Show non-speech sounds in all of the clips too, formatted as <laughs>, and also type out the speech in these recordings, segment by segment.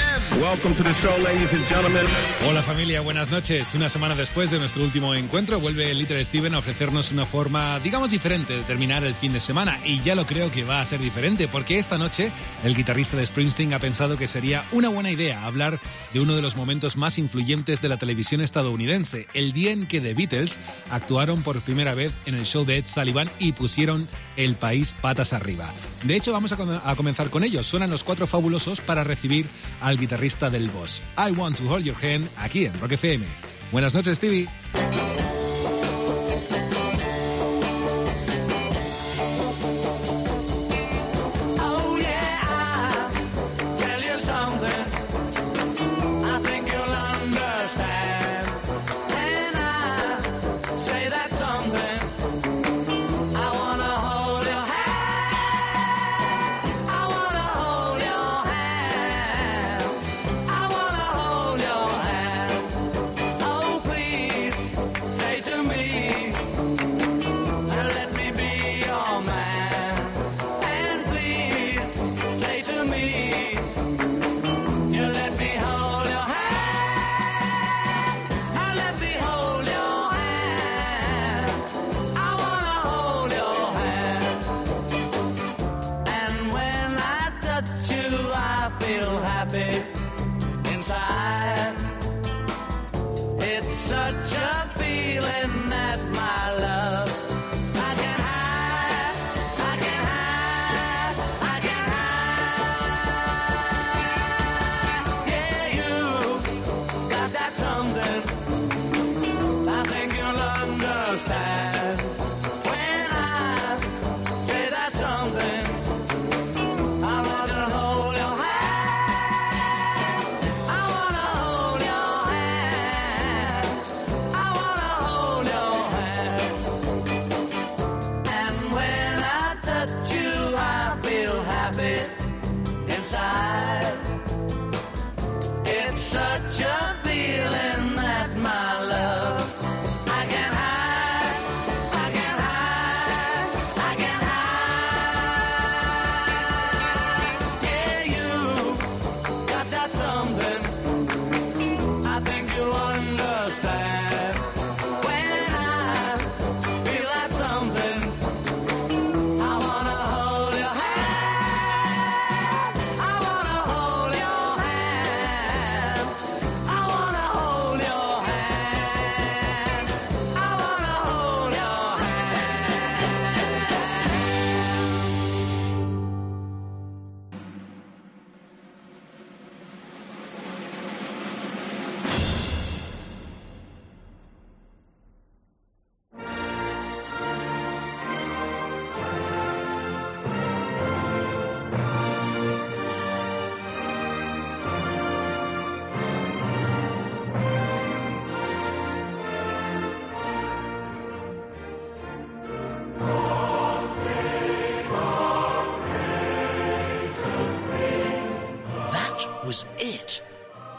FM. Welcome to the show, ladies and gentlemen. Hola familia, buenas noches. Una semana después de nuestro último encuentro vuelve Little Steven a ofrecernos una forma, digamos, diferente de terminar el fin de semana. Y ya lo creo que va a ser diferente, porque esta noche el guitarrista de Springsteen ha pensado que sería una buena idea hablar de uno de los momentos más influyentes de la televisión estadounidense, el día en que The Beatles actuaron por primera vez en el show de Ed Sullivan y pusieron el país patas arriba. De hecho, vamos a, com- a comenzar con ellos. Suenan los cuatro fabulosos para recibir al guitarrista del Boss. I Want to Hold Your Hand aquí en Rock FM. Buenas noches, Stevie.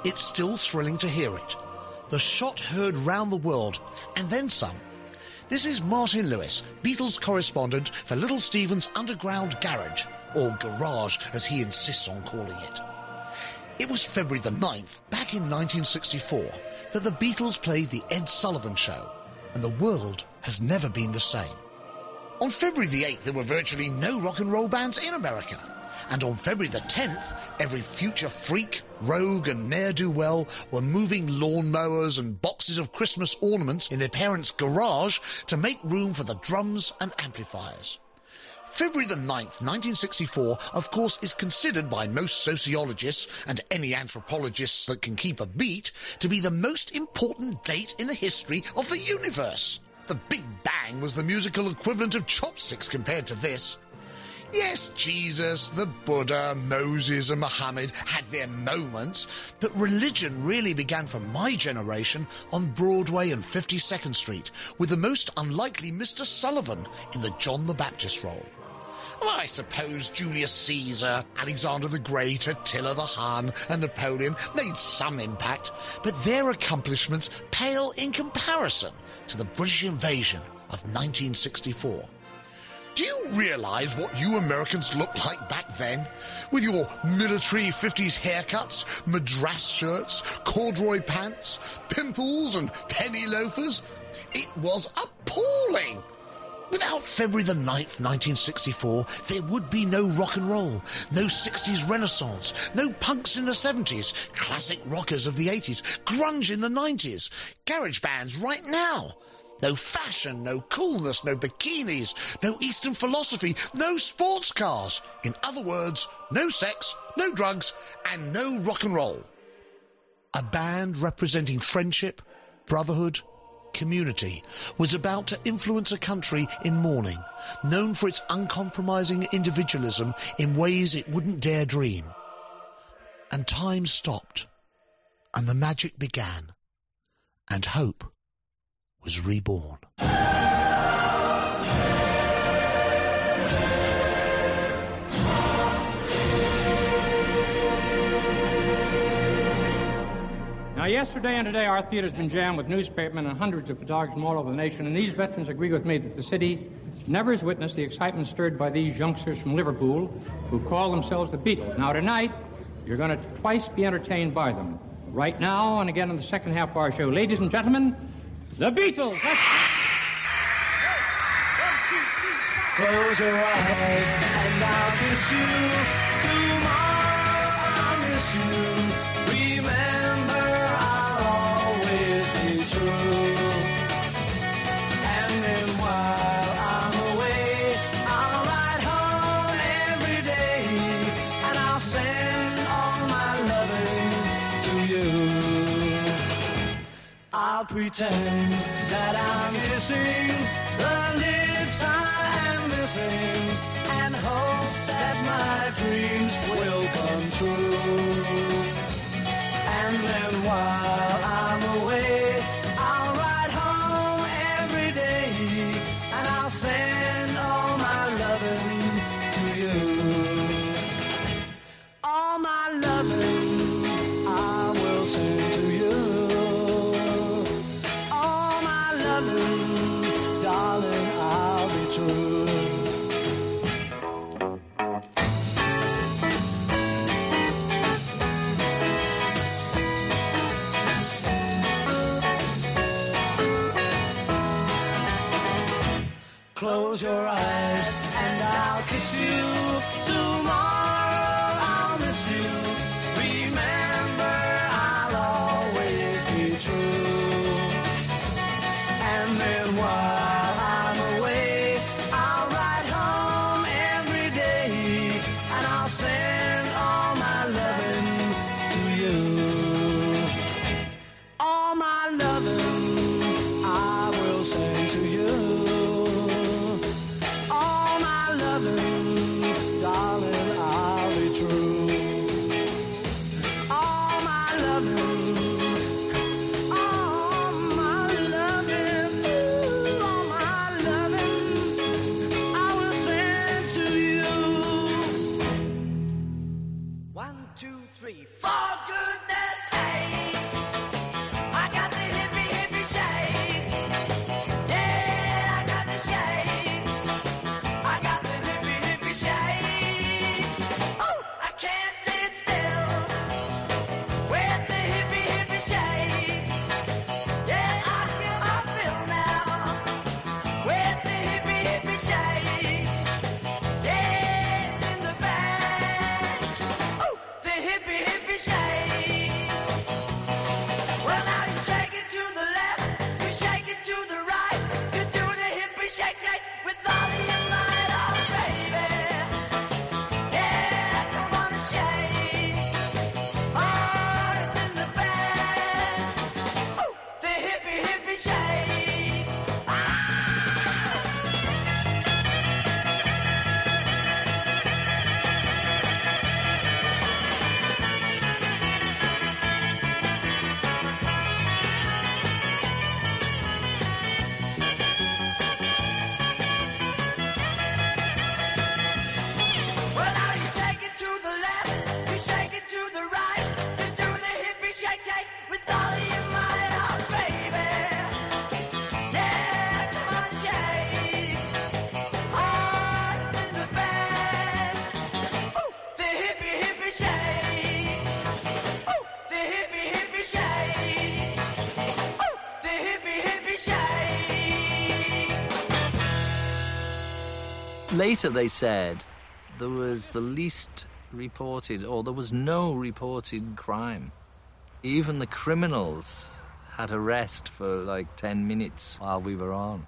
It's still thrilling to hear it. The shot heard round the world, and then some. This is Martin Lewis, Beatles correspondent for Little Steven's Underground Garage, or Garage as he insists on calling it. It was February the 9th, back in 1964, that the Beatles played the Ed Sullivan Show, and the world has never been the same. On February the 8th, there were virtually no rock and roll bands in America. And on February the 10th, every future freak, rogue, and ne'er do well were moving lawnmowers and boxes of Christmas ornaments in their parents' garage to make room for the drums and amplifiers. February the 9th, 1964, of course, is considered by most sociologists and any anthropologists that can keep a beat to be the most important date in the history of the universe. The Big Bang was the musical equivalent of chopsticks compared to this. Yes, Jesus, the Buddha, Moses, and Muhammad had their moments, but religion really began for my generation on Broadway and 52nd Street with the most unlikely Mr. Sullivan in the John the Baptist role. Well, I suppose Julius Caesar, Alexander the Great, Attila the Hun, and Napoleon made some impact, but their accomplishments pale in comparison to the British invasion of 1964. Do you realize what you Americans looked like back then? With your military 50s haircuts, madras shirts, corduroy pants, pimples, and penny loafers? It was appalling! Without February the 9th, 1964, there would be no rock and roll, no 60s renaissance, no punks in the 70s, classic rockers of the 80s, grunge in the 90s, garage bands right now. No fashion, no coolness, no bikinis, no Eastern philosophy, no sports cars. In other words, no sex, no drugs, and no rock and roll. A band representing friendship, brotherhood, community was about to influence a country in mourning, known for its uncompromising individualism in ways it wouldn't dare dream. And time stopped, and the magic began, and hope was reborn. Now, yesterday and today, our theater's been jammed with newspapermen and hundreds of photographers from all over the nation, and these veterans agree with me that the city never has witnessed the excitement stirred by these youngsters from Liverpool who call themselves the Beatles. Now, tonight, you're going to twice be entertained by them. Right now, and again in the second half of our show. Ladies and gentlemen, the Beatles. That's... Close your eyes and I'll kiss you. Tomorrow pretend that I'm kissing the lips I am missing and hope that my dreams will come true. And then while I'm away, I'll ride home every day and I'll send Close your eyes later they said there was the least reported, or there was no reported crime. Even the criminals had a rest for like 10 minutes while we were on.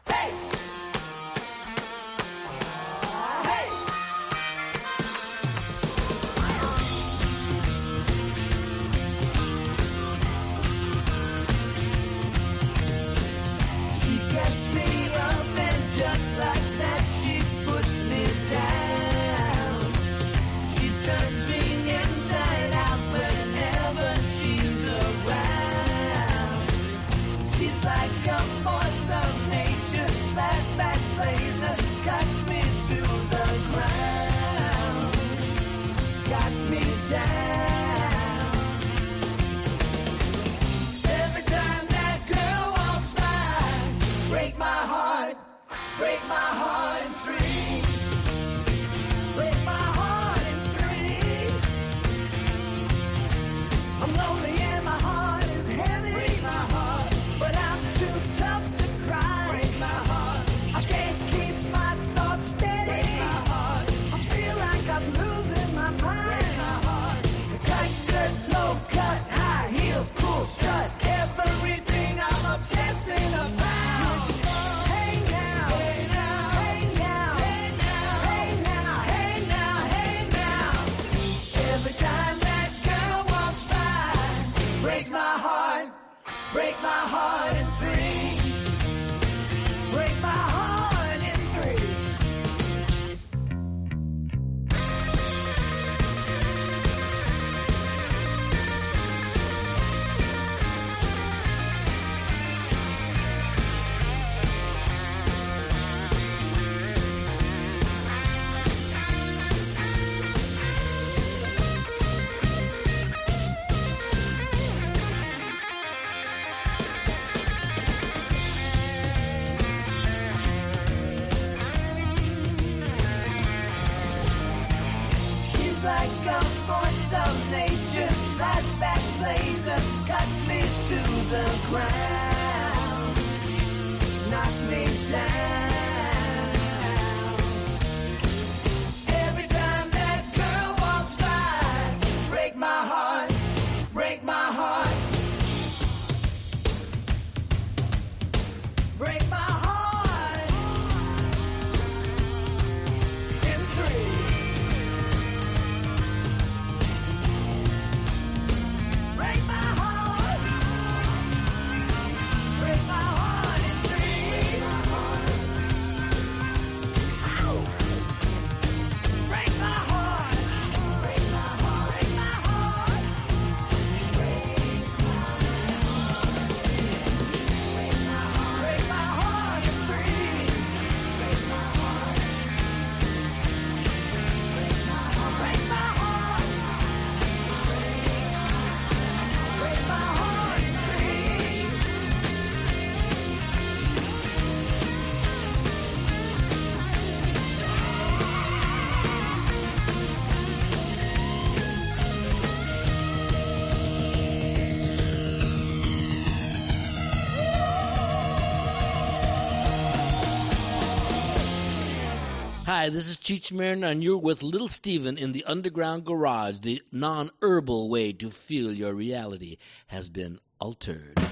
Hi, this is Cheech Marin, and you're with Little Steven in the Underground Garage. The non herbal way to feel your reality has been altered.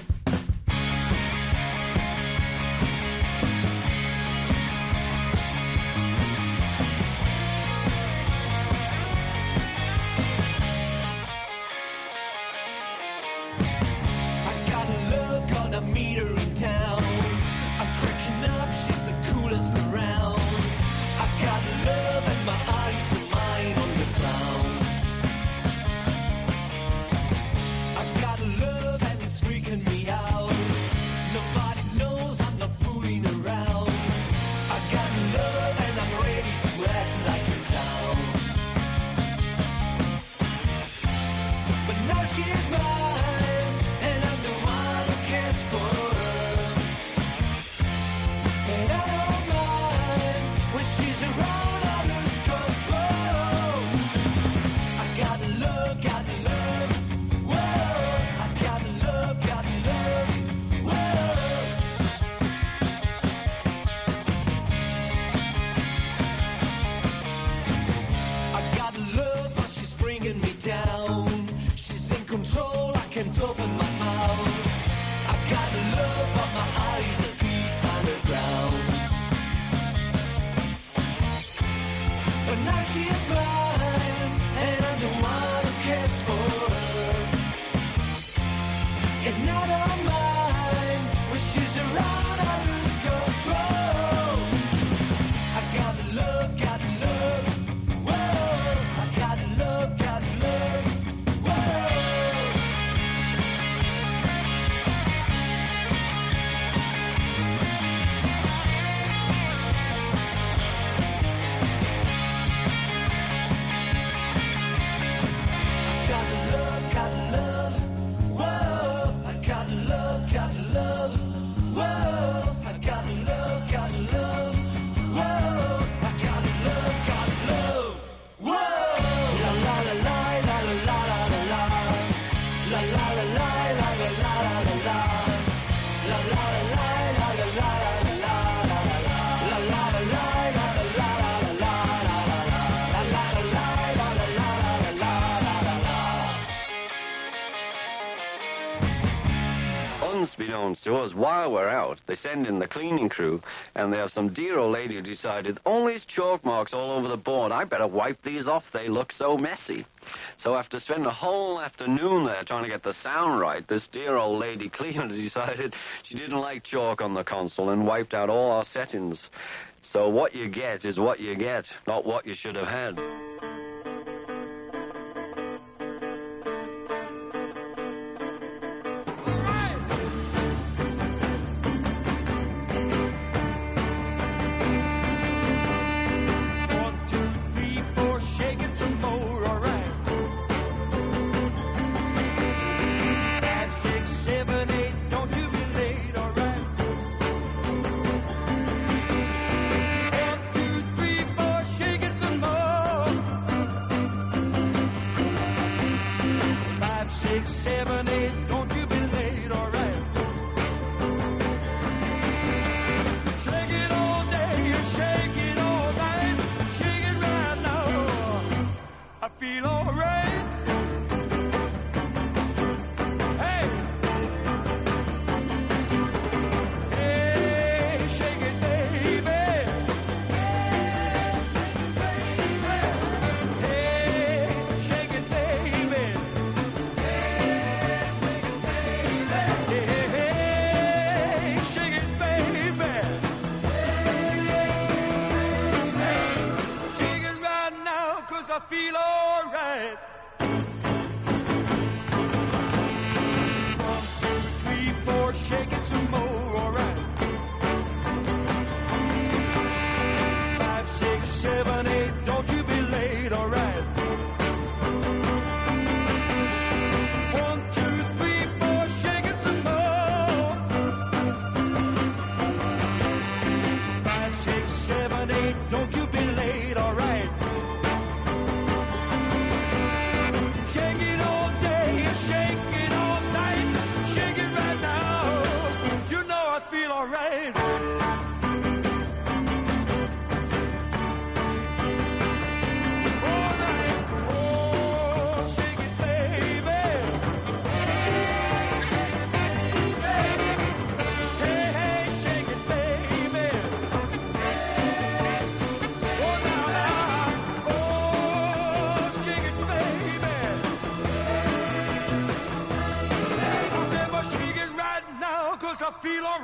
belongs to us while we're out. They send in the cleaning crew, and they have some dear old lady who decided, all these chalk marks all over the board, I better wipe these off, they look so messy. So after spending a whole afternoon there trying to get the sound right, this dear old lady <laughs> cleaner decided she didn't like chalk on the console and wiped out all our settings. So what you get is what you get, not what you should have had.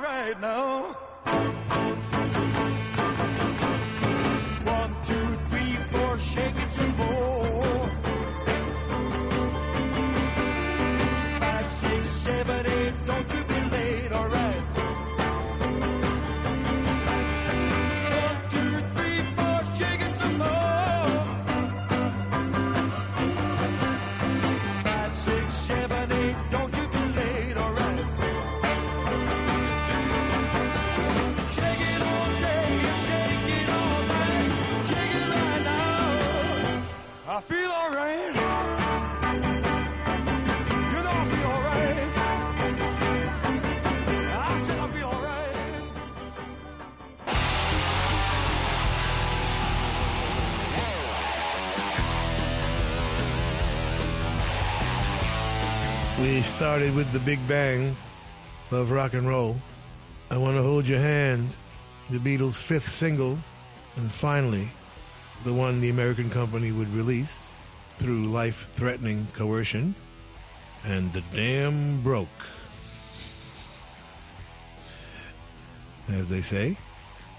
right now. Started with the Big Bang, Love Rock and Roll. I Want to Hold Your Hand, the Beatles' fifth single, and finally, the one the American company would release through life threatening coercion, and The Dam Broke. As they say,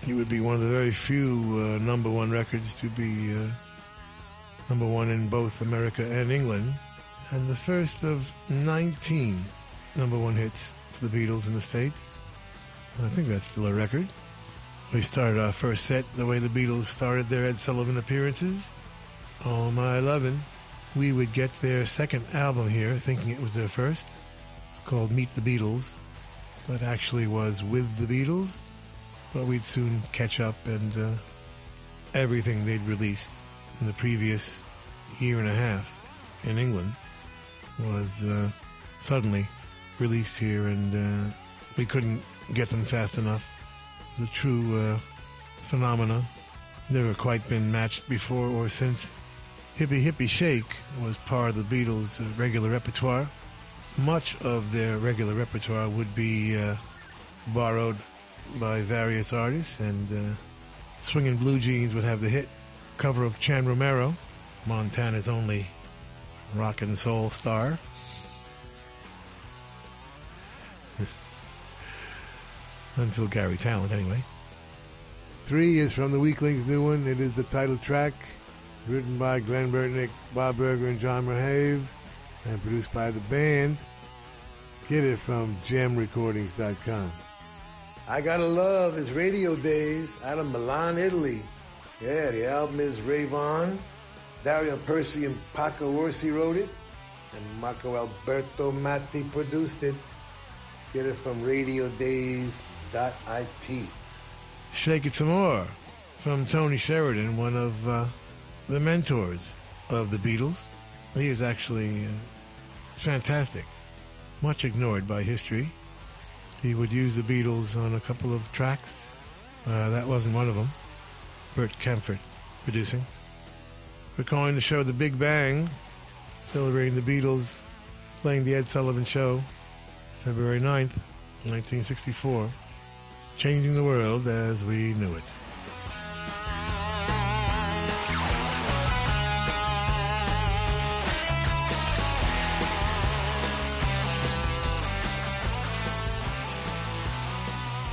it would be one of the very few uh, number one records to be uh, number one in both America and England and the first of 19 number one hits for the Beatles in the States. I think that's still a record. We started our first set the way the Beatles started their Ed Sullivan appearances. Oh My Lovin'. We would get their second album here, thinking it was their first. It's called Meet the Beatles, but actually was With the Beatles. But we'd soon catch up, and uh, everything they'd released in the previous year and a half in England was uh, suddenly released here, and uh, we couldn't get them fast enough. The true uh, phenomena. Never quite been matched before or since. Hippy Hippy Shake was part of the Beatles' regular repertoire. Much of their regular repertoire would be uh, borrowed by various artists, and uh, Swingin' Blue Jeans would have the hit cover of Chan Romero, Montana's only rock and soul star. <laughs> Until Garry Tallent, anyway. Three is from the Weeklings' new one. It is the title track, written by Glenn Burtnik, Bob Burger, and John Merjave, and produced by the band. Get it from jemrecordings.com. I Gotta Love is Radio Days out of Milan, Italy. Yeah, the album is Rave On. Dario Persi and Paco Orsi wrote it, and Marco Alberto Matti produced it. Get it from radiodays.it. Shake It Some More from Tony Sheridan, one of uh, the mentors of the Beatles. He was actually uh, fantastic, much ignored by history. He would use the Beatles on a couple of tracks. Uh, that wasn't one of them. Bert Kaempfert producing. We're calling the show The Big Bang, celebrating the Beatles playing The Ed Sullivan Show, February 9th, 1964. Changing the world as we knew it.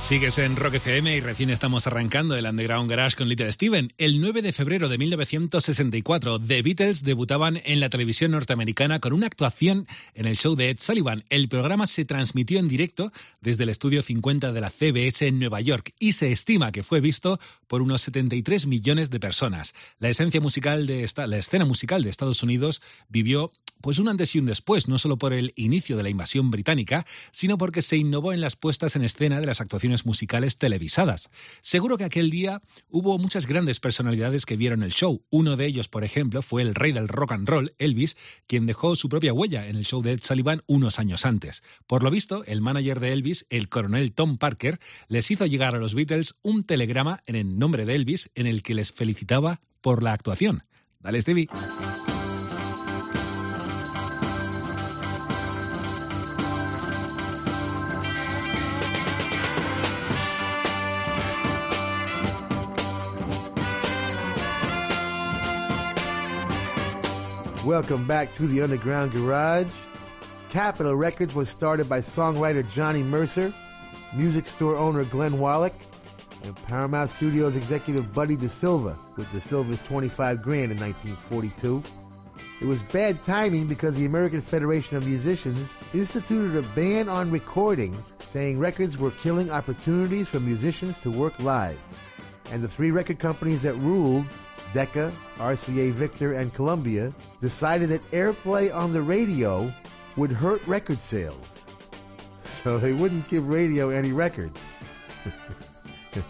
Sigues en Rock FM y recién estamos arrancando el Underground Garage con Little Steven. El 9 de febrero de 1964, The Beatles debutaban en la televisión norteamericana con una actuación en el show de Ed Sullivan. El programa se transmitió en directo desde el estudio 50 de la CBS en Nueva York y se estima que fue visto por unos 73 millones de personas. La esencia musical de esta, la escena musical de Estados Unidos vivió pues un antes y un después, no solo por el inicio de la invasión británica, sino porque se innovó en las puestas en escena de las actuaciones musicales televisadas. Seguro que aquel día hubo muchas grandes personalidades que vieron el show. Uno de ellos, por ejemplo, fue el rey del rock and roll, Elvis, quien dejó su propia huella en el show de Ed Sullivan unos años antes. Por lo visto, el manager de Elvis, el coronel Tom Parker, les hizo llegar a los Beatles un telegrama en el nombre de Elvis en el que les felicitaba por la actuación. Dale, Stevie. Welcome back to the Underground Garage. Capitol Records was started by songwriter Johnny Mercer, music store owner Glenn Wallichs, and Paramount Studios executive Buddy DeSylva, with DeSylva's 25 grand in 1942. It was bad timing because the American Federation of Musicians instituted a ban on recording, saying records were killing opportunities for musicians to work live. And the three record companies that ruled Decca, RCA Victor, and Columbia decided that airplay on the radio would hurt record sales. <laughs> So they wouldn't give radio any records. <laughs>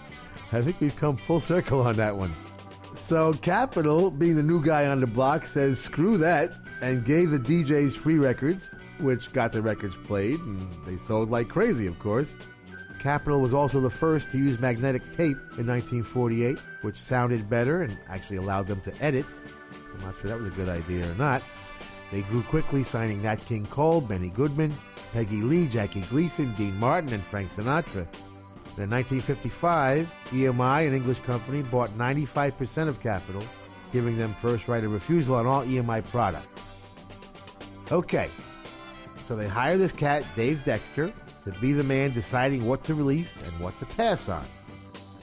I think we've come full circle on that one. So Capitol, being the new guy on the block, says screw that and gave the DJs free records, which got the records played, and they sold like crazy, of course. Capitol was also the first to use magnetic tape in 1948, which sounded better and actually allowed them to edit. I'm not sure that was a good idea or not. They grew quickly, signing Nat King Cole, Benny Goodman, Peggy Lee, Jackie Gleason, Dean Martin, and Frank Sinatra. In 1955, EMI, an English company, bought 95% of Capitol, giving them first right of refusal on all EMI product. Okay, so they hire this cat, Dave Dexter, to be the man deciding what to release and what to pass on.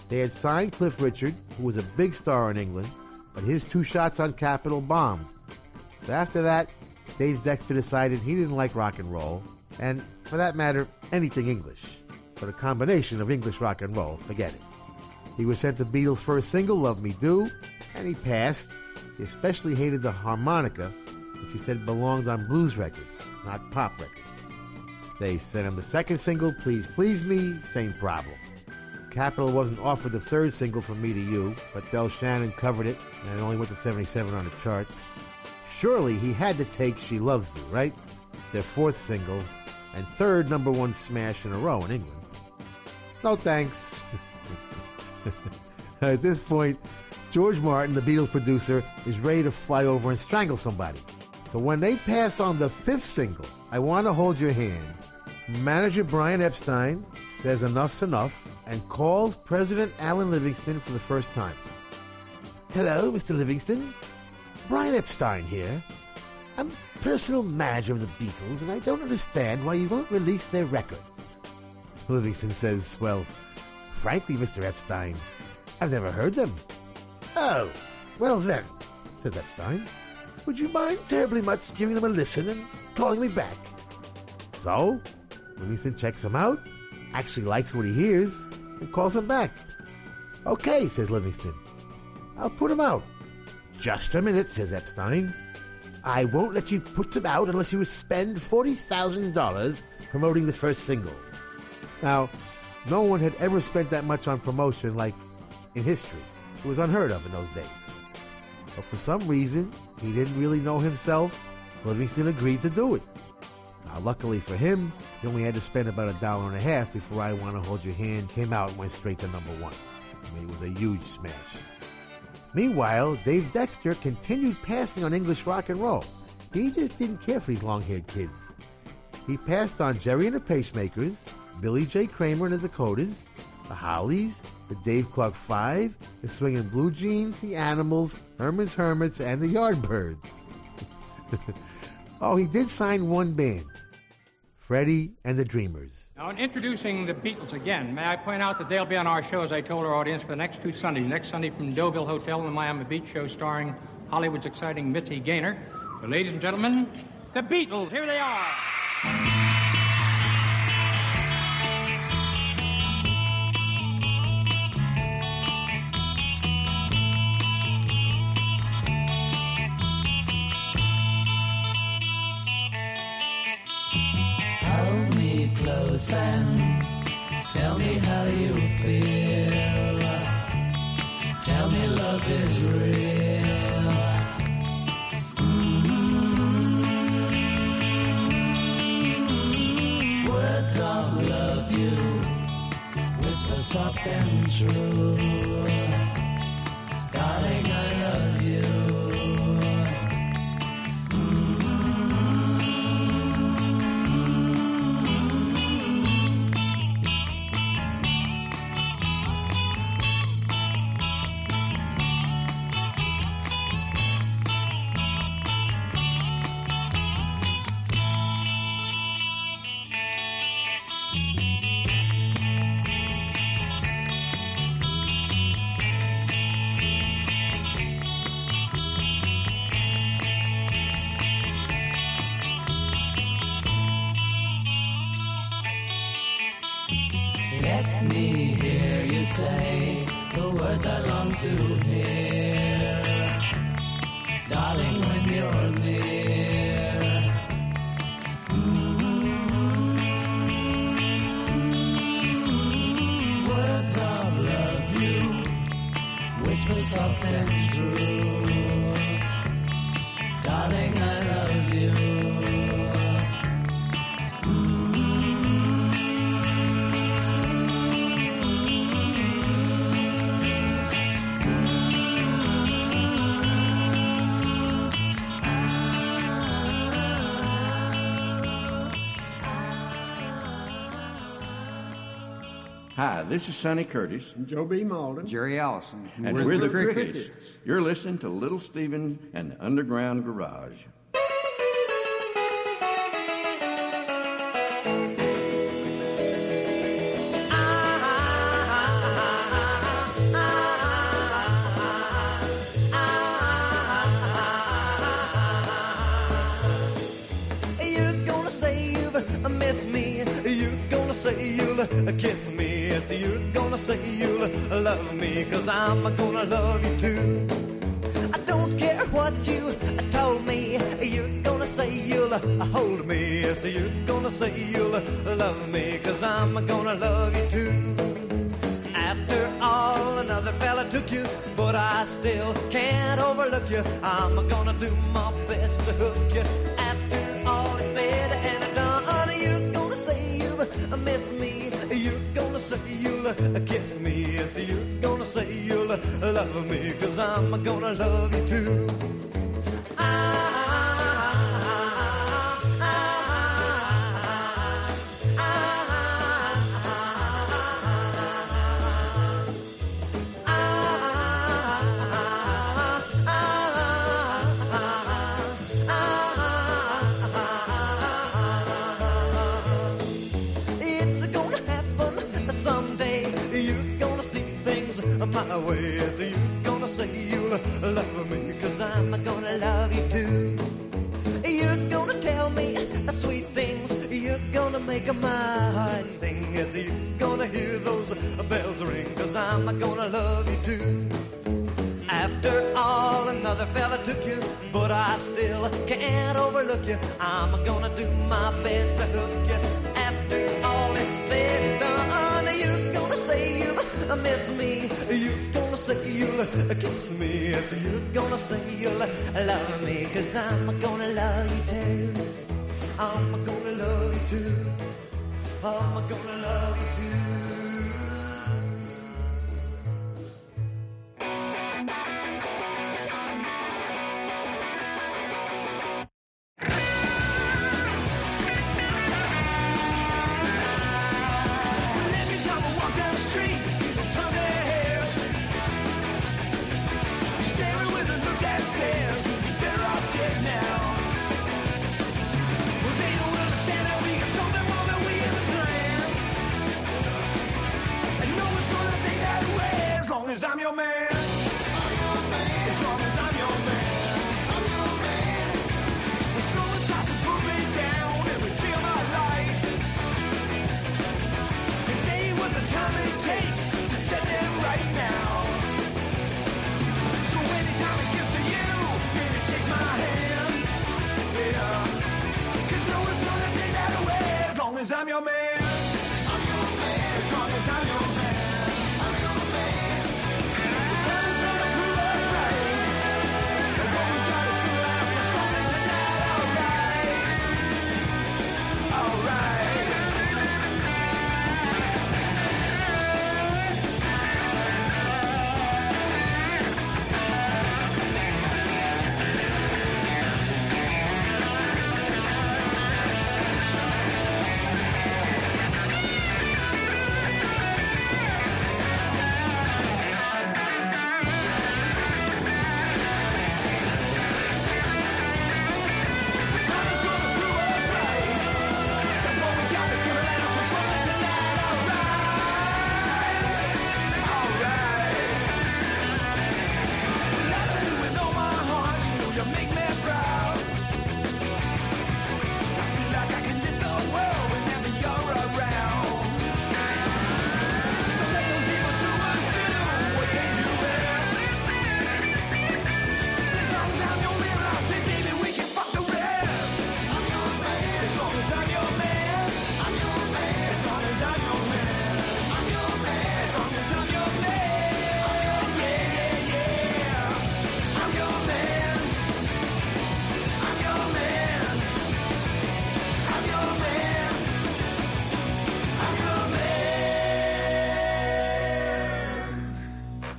They had signed Cliff Richard, who was a big star in England, but his two shots on Capitol bombed. So after that, Dave Dexter decided he didn't like rock and roll, and for that matter, anything English. So the combination of English rock and roll, forget it. He was sent the Beatles' first single, Love Me Do, and he passed. He especially hated the harmonica, which he said belonged on blues records, not pop records. They sent him the second single, Please Please Me, same problem. Capitol wasn't offered the third single from Me to You, but Del Shannon covered it, and it only went to 77 on the charts. Surely he had to take She Loves You, right? Their fourth single, and third number one smash in a row in England. No thanks. <laughs> At this point, George Martin, the Beatles producer, is ready to fly over and strangle somebody. So when they pass on the fifth single, I Want to Hold Your Hand, manager Brian Epstein says enough's enough and calls President Alan Livingston for the first time. Hello, Mr. Livingston. Brian Epstein here. I'm personal manager of the Beatles, and I don't understand why you won't release their records. Livingston says, Well, frankly, Mr. Epstein, I've never heard them. Oh, well then, says Epstein, would you mind terribly much giving them a listen and calling me back? So, Livingston checks him out, actually likes what he hears, and calls him back. Okay, says Livingston. I'll put him out. Just a minute, says Epstein. I won't let you put them out unless you spend $40,000 promoting the first single. Now, no one had ever spent that much on promotion like in history. It was unheard of in those days. But for some reason, he didn't really know himself. Livingston agreed to do it. Now, luckily for him, he only had to spend about a dollar and a half before I Want to Hold Your Hand came out and went straight to number one. I mean, it was a huge smash. Meanwhile, Dave Dexter continued passing on English rock and roll. He just didn't care for these long haired kids. He passed on Gerry and the Pacemakers, Billy J. Kramer and the Dakotas, the Hollies, the Dave Clark Five, the Swinging Blue Jeans, the Animals, Herman's Hermits, and the Yardbirds. <laughs> oh, he did sign one band Freddie and the Dreamers. Now, in introducing the Beatles again, may I point out that they'll be on our show, as I told our audience, for the next two Sundays. Next Sunday from Deauville Hotel in the Miami Beach show starring Hollywood's exciting Mitzi Gaynor. So, ladies and gentlemen, the Beatles, here they are. Close and tell me how you feel. Tell me love is real. Mm. Words of love you whisper soft and true. This is Sonny Curtis. Joe B. Mauldin. Jerry Allison. And we're, the Crickets. You're listening to Little Steven and the Underground Garage. You'll kiss me. Yes, you're gonna say you'll love me. Cause I'm gonna love you too. I don't care what you told me. You're gonna say you'll hold me. Yes, you're gonna say you'll love me. Cause I'm gonna love you too. After all, another fella took you, but I still can't overlook you. I'm gonna do my best to hook you. Say you'll kiss me. Yes, you're gonna say you'll love me, cause I'm gonna love you too. Love me, cause I'm gonna love you too. You're gonna tell me sweet things. You're gonna make my heart sing. Yes, you're gonna hear those bells ring, cause I'm gonna love you too. After all, another fella took you, but I still can't overlook you. I'm gonna do my best to hook you. After all is said and done, you're gonna say you miss me. Gonna say you'll kiss me. Yes, you're gonna say you'll love me, cause I'm gonna love you too. I'm gonna love you too. I'm gonna love you too.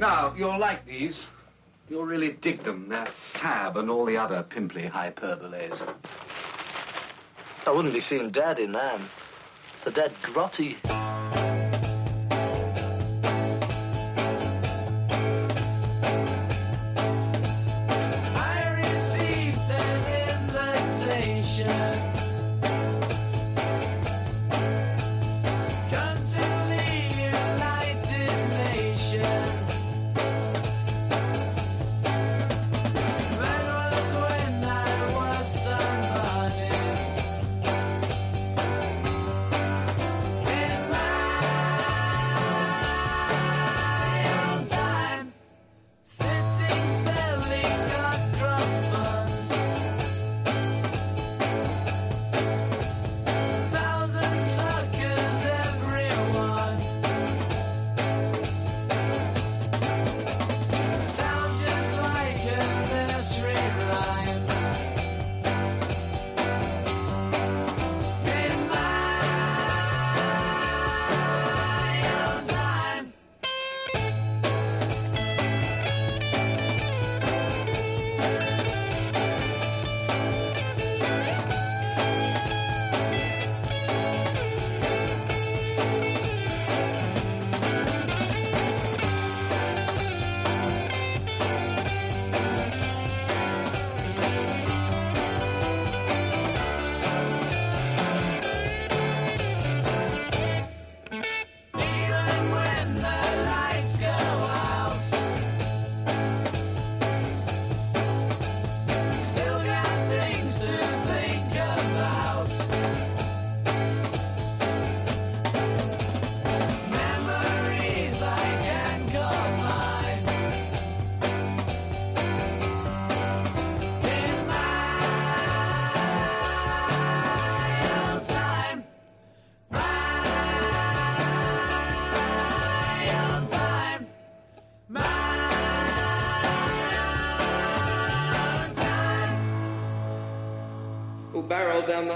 Now, you'll like these. You'll really dig them. They're fab and all the other pimply hyperboles. I wouldn't be seen dead in them. The dead grotty.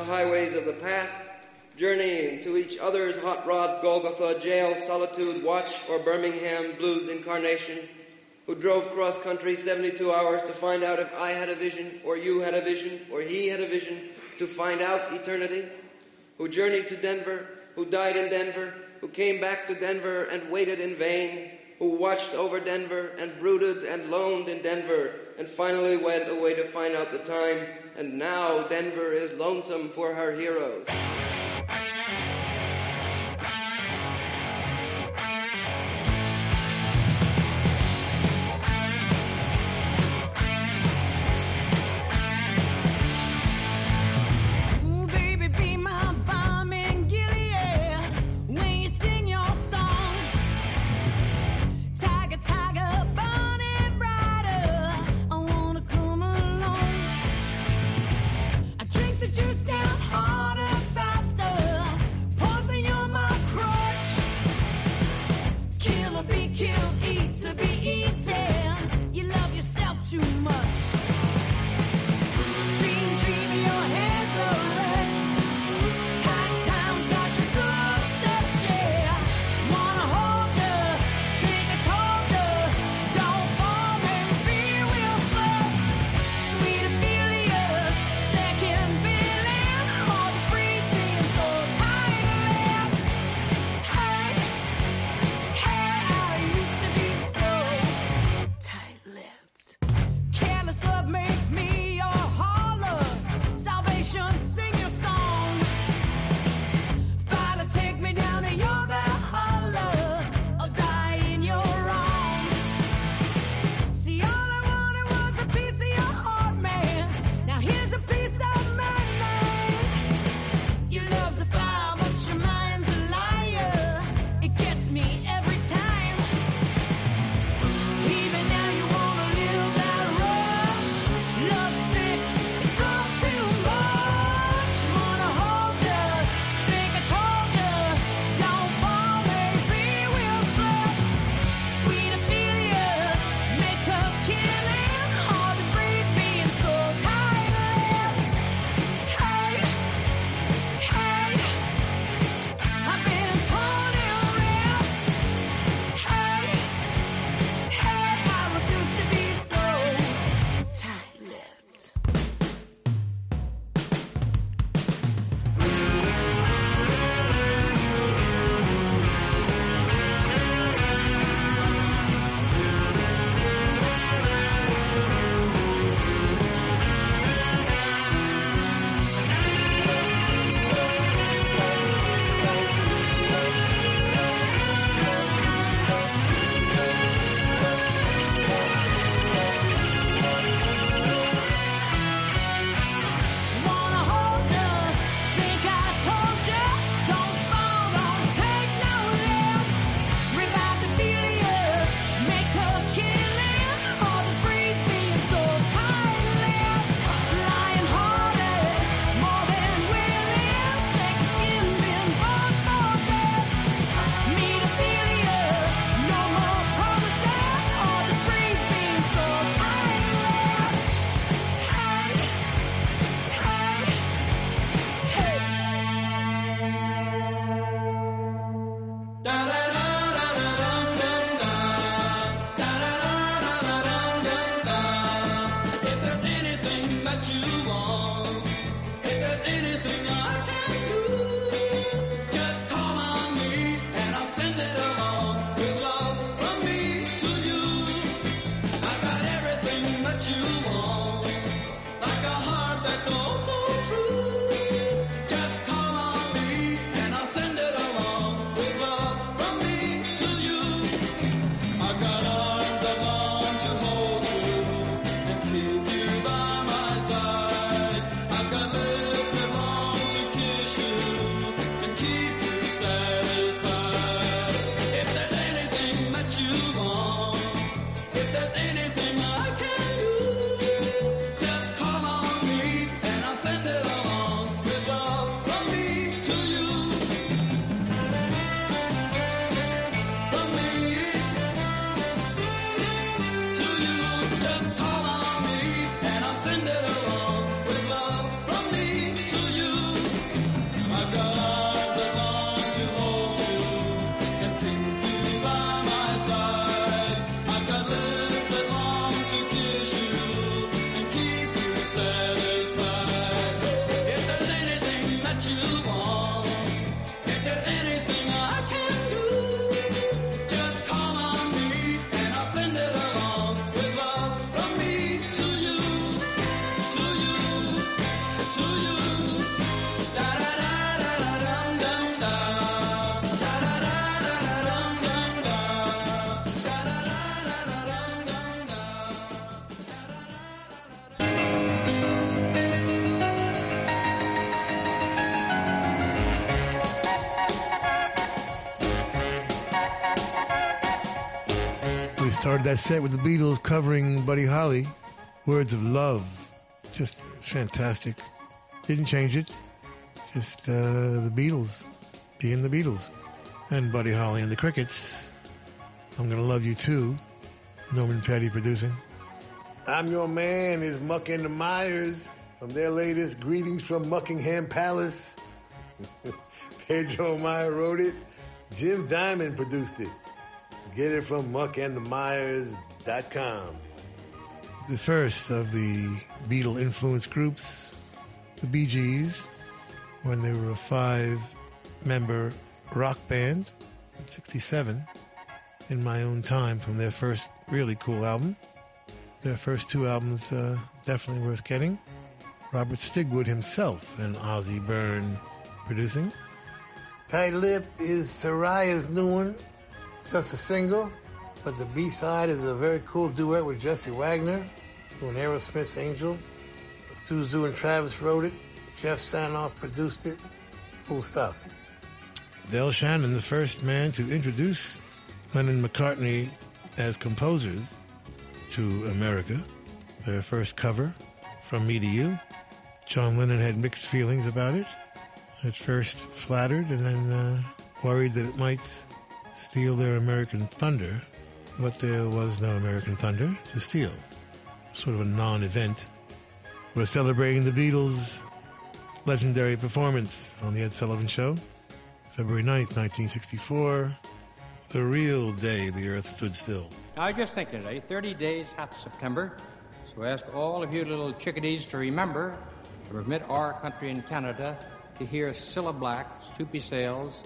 Highways of the past, journeying to each other's hot rod Golgotha, jail, solitude, watch, or Birmingham blues incarnation, who drove cross country 72 hours to find out if I had a vision, or you had a vision, or he had a vision, to find out eternity, who journeyed to Denver, who died in Denver, who came back to Denver and waited in vain, who watched over Denver and brooded and loaned in Denver, and finally went away to find out the time, and now Denver is lonesome for her heroes. That set with the Beatles covering Buddy Holly, Words of Love. Just fantastic. Didn't change it. Just uh, the Beatles being the Beatles. And Buddy Holly and the Crickets. I'm Gonna Love You Too. Norman Petty producing. I'm Your Man is Muck and the Mires from their latest Greetings from Muckingham Palace. <laughs> Pedro Meyer wrote it. Jim Diamond produced it. Get it from muckandthemires.com. The first of the Beatle influenced groups, the Bee Gees, when they were a five member rock band in 67, in my own time from their first really cool album. Their first two albums uh, definitely worth getting. Robert Stigwood himself and Ossie Byrne producing. Tight Lipped is Soraya's new one. Just a single, but the B side is a very cool duet with Jesse Wagner, doing Aerosmith's Angel. Suzu and Travis wrote it. Jeff Sanoff produced it. Cool stuff. Del Shannon, the first man to introduce Lennon McCartney as composers to America. Their first cover, From Me to You. John Lennon had mixed feelings about it. At first flattered and then uh, worried that it might steal their American thunder, but there was no American thunder to steal. Sort of a non event. We're celebrating the Beatles' legendary performance on The Ed Sullivan Show, February 9th, 1964, the real day the earth stood still. I was just thinking today, eh? 30 days hath September. So ask all of you little chickadees to remember to permit our country in Canada to hear Cilla Black, Soupy Sales,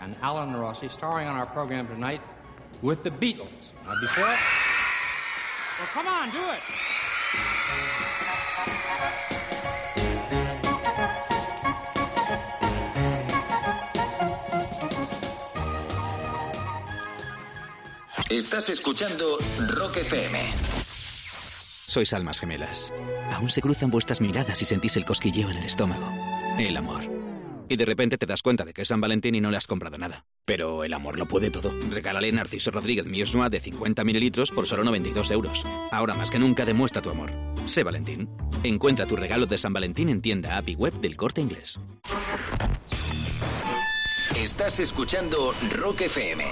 and Alan Rossi starring on our program tonight with the Beatles. Now, before. Well, come on, do it. Estás escuchando Rock FM. Sois almas gemelas. Aún se cruzan vuestras miradas y sentís el cosquilleo en el estómago. El amor. Y de repente te das cuenta de que es San Valentín y no le has comprado nada. Pero el amor lo puede todo. Regálale Narciso Rodríguez Miosnoa de 50 mililitros por solo 92 euros. Ahora más que nunca demuestra tu amor. Sé Valentín. Encuentra tu regalo de San Valentín en tienda app y web del Corte Inglés. Estás escuchando Rock FM.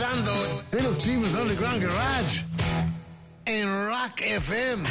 Escuchando Little Steven's Underground Garage en Rock FM.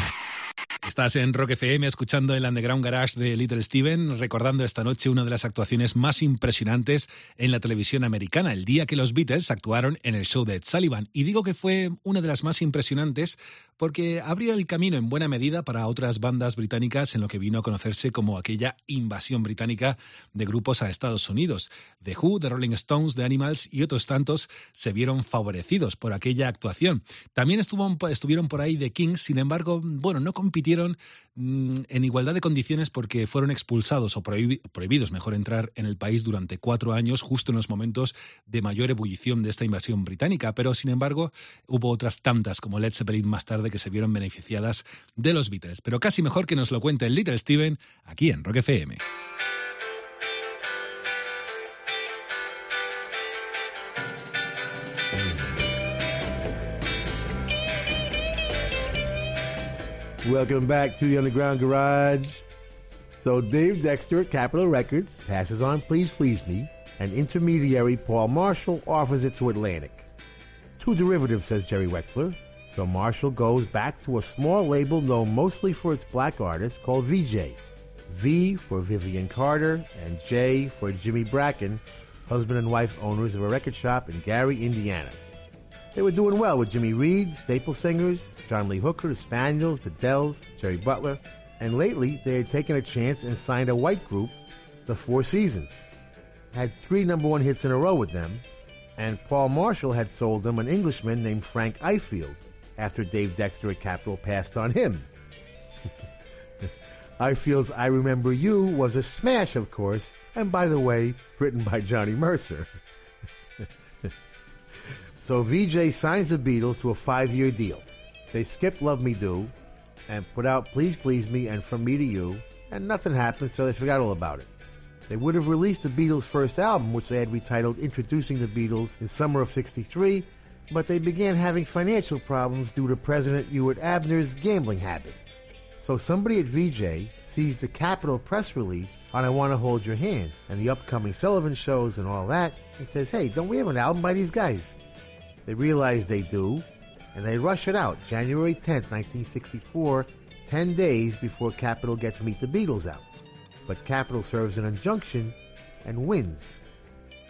Estás en Rock FM escuchando el Underground Garage de Little Steven, recordando esta noche una de las actuaciones más impresionantes en la televisión americana, el día que los Beatles actuaron en el show de Ed Sullivan. Y digo que fue una de las más impresionantes porque abrió el camino en buena medida para otras bandas británicas en lo que vino a conocerse como aquella invasión británica de grupos a Estados Unidos. The Who, The Rolling Stones, The Animals y otros tantos se vieron favorecidos por aquella actuación. También estuvo, estuvieron por ahí The Kings, sin embargo, bueno, no compitieron en igualdad de condiciones porque fueron expulsados o prohibi- prohibidos, mejor, entrar en el país durante cuatro años, justo en los momentos de mayor ebullición de esta invasión británica. Pero, sin embargo, hubo otras tantas como Led Zeppelin más tarde que se vieron beneficiadas de los Beatles. Pero casi mejor que nos lo cuente el Little Steven aquí en Rock FM. Welcome back to the Underground Garage. So Dave Dexter at Capitol Records passes on Please Please Me, and intermediary Paul Marshall offers it to Atlantic. Too derivative, says Jerry Wexler. So Marshall goes back to a small label known mostly for its black artists called Vee-Jay. V for Vivian Carter and J for Jimmy Bracken, husband and wife owners of a record shop in Gary, Indiana. They were doing well with Jimmy Reed, Staple Singers, John Lee Hooker, Spaniels, the Dells, Jerry Butler, and lately they had taken a chance and signed a white group, the Four Seasons. Had three number one hits in a row with them, and Paul Marshall had sold them an Englishman named Frank Ifield after Dave Dexter at Capitol passed on him. <laughs> Ifield's I Remember You was a smash, of course, and by the way, written by Johnny Mercer. <laughs> So Vee-Jay signs the Beatles to a five-year deal. They skipped Love Me Do and put out Please Please Me and From Me to You, and nothing happened, so they forgot all about it. They would have released the Beatles' first album, which they had retitled Introducing the Beatles in summer of 63, but they began having financial problems due to President Ewart Abner's gambling habit. So somebody at Vee-Jay sees the Capitol press release on I Want to Hold Your Hand and the upcoming Sullivan shows and all that, and says, hey, don't we have an album by these guys? They realize they do, and they rush it out January 10th, 1964, 10 days before Capitol gets Meet the Beatles out. But Capitol serves an injunction and wins.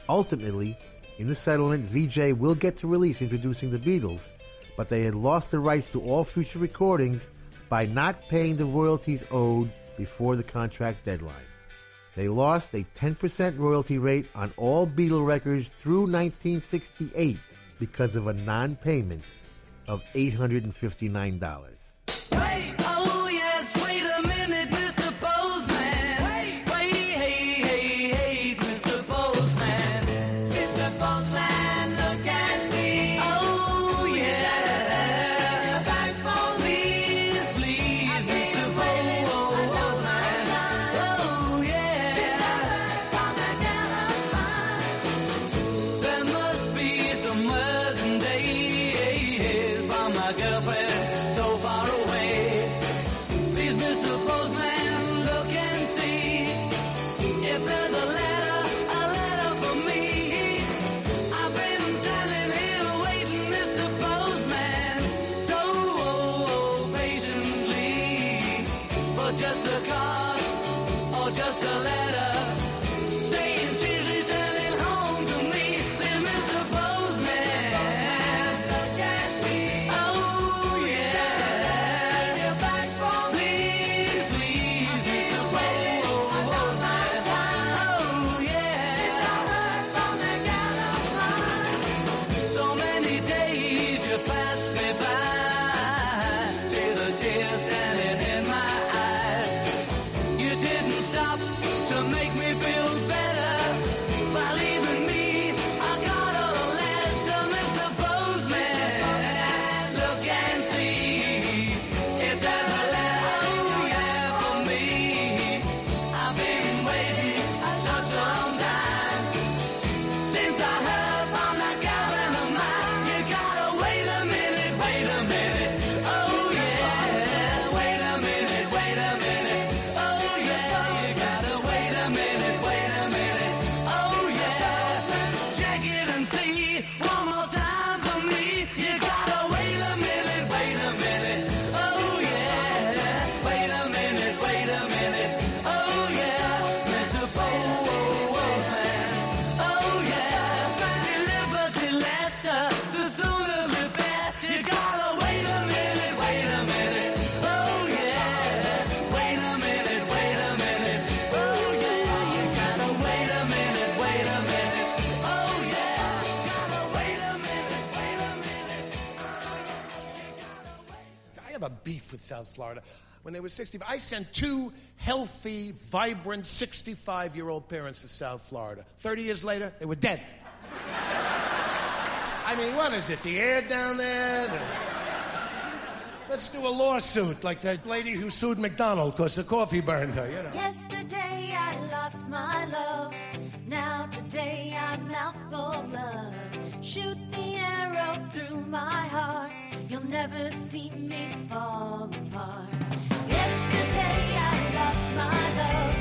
Ultimately, in the settlement, Vee-Jay will get to release Introducing the Beatles, but they had lost the rights to all future recordings by not paying the royalties owed before the contract deadline. They lost a 10% royalty rate on all Beatle records through 1968 because of a non payment of $859. Oh South Florida. When they were 65, I sent two healthy, vibrant 65 year old parents to South Florida. 30 years later, they were dead. I mean, what is it? The air down there? The- Let's do a lawsuit like that lady who sued McDonald because the coffee burned her, you know. Yesterday I lost my love. Now today I'm out for blood. Shoot the arrow through my heart. You'll never see me fall apart. Yesterday I lost my love.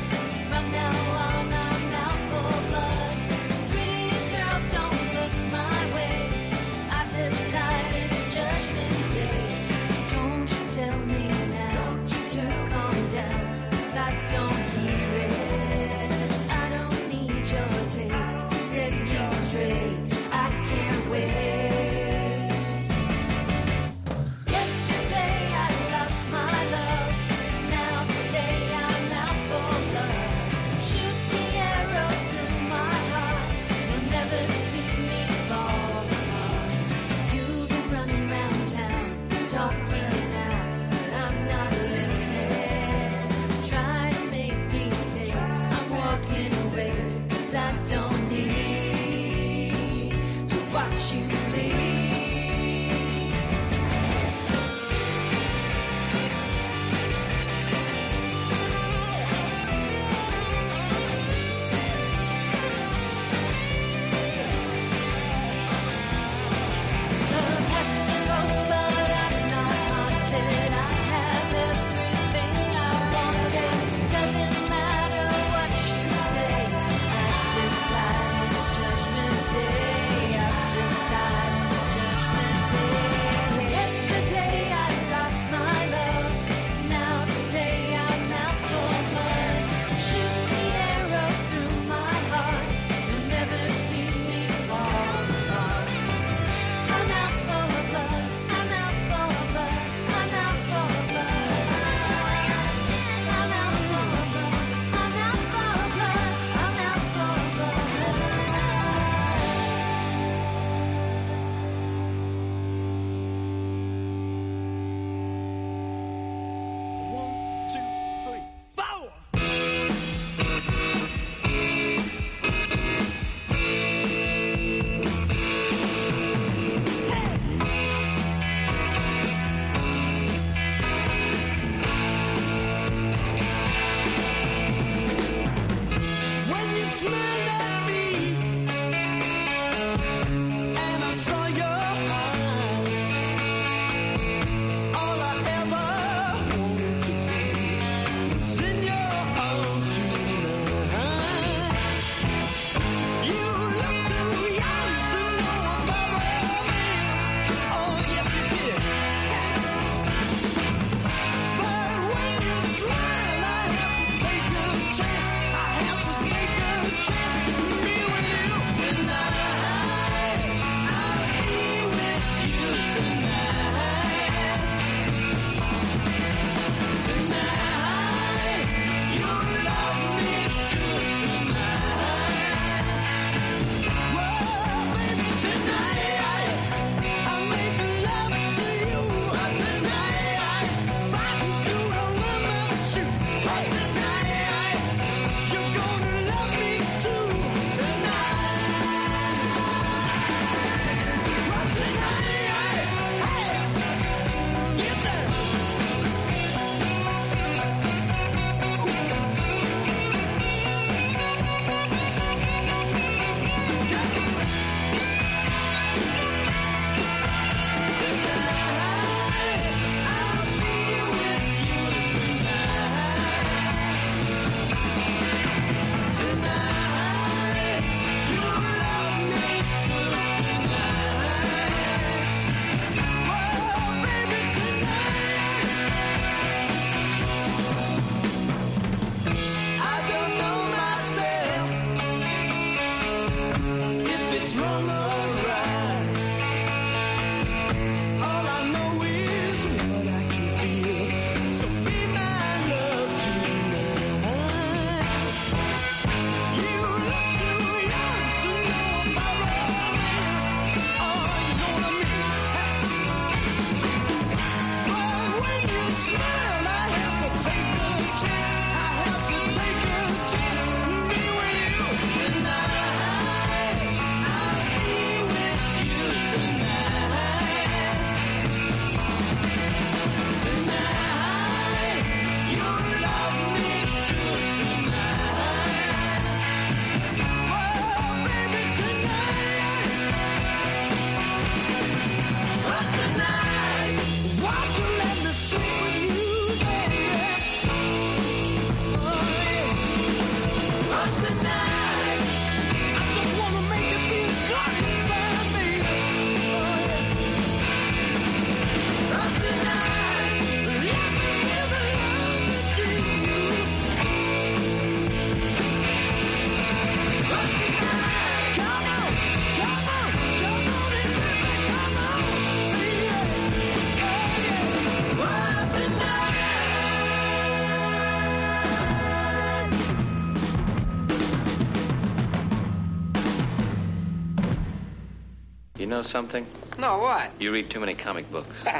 Something? No, what? You read too many comic books. <laughs>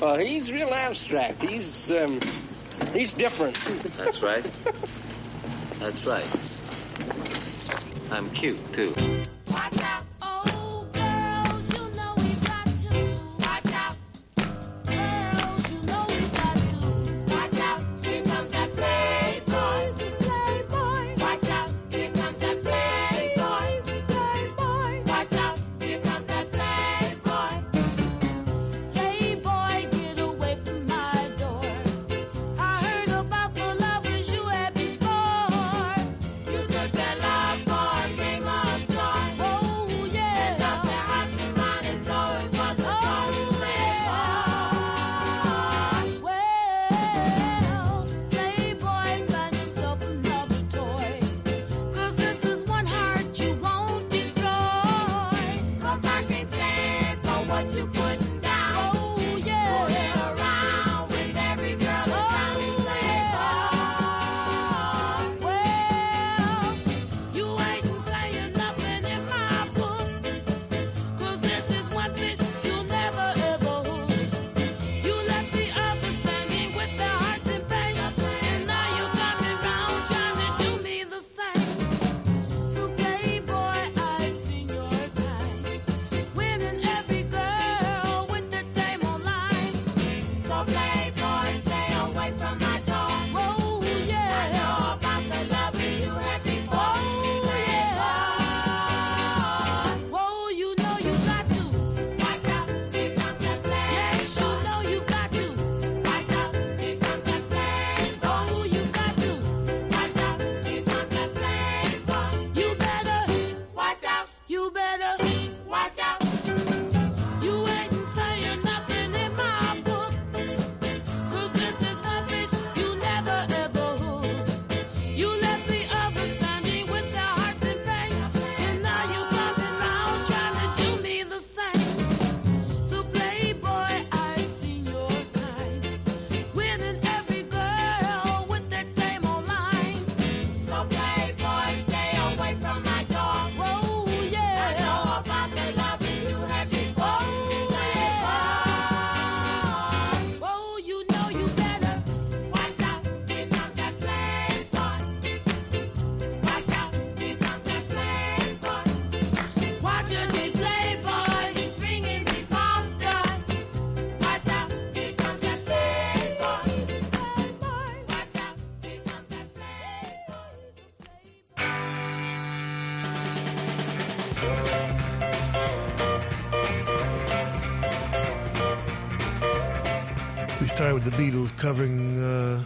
Well, he's real abstract. He's, um, he's different. That's right. <laughs> That's right. I'm cute, too. Started with the Beatles covering uh,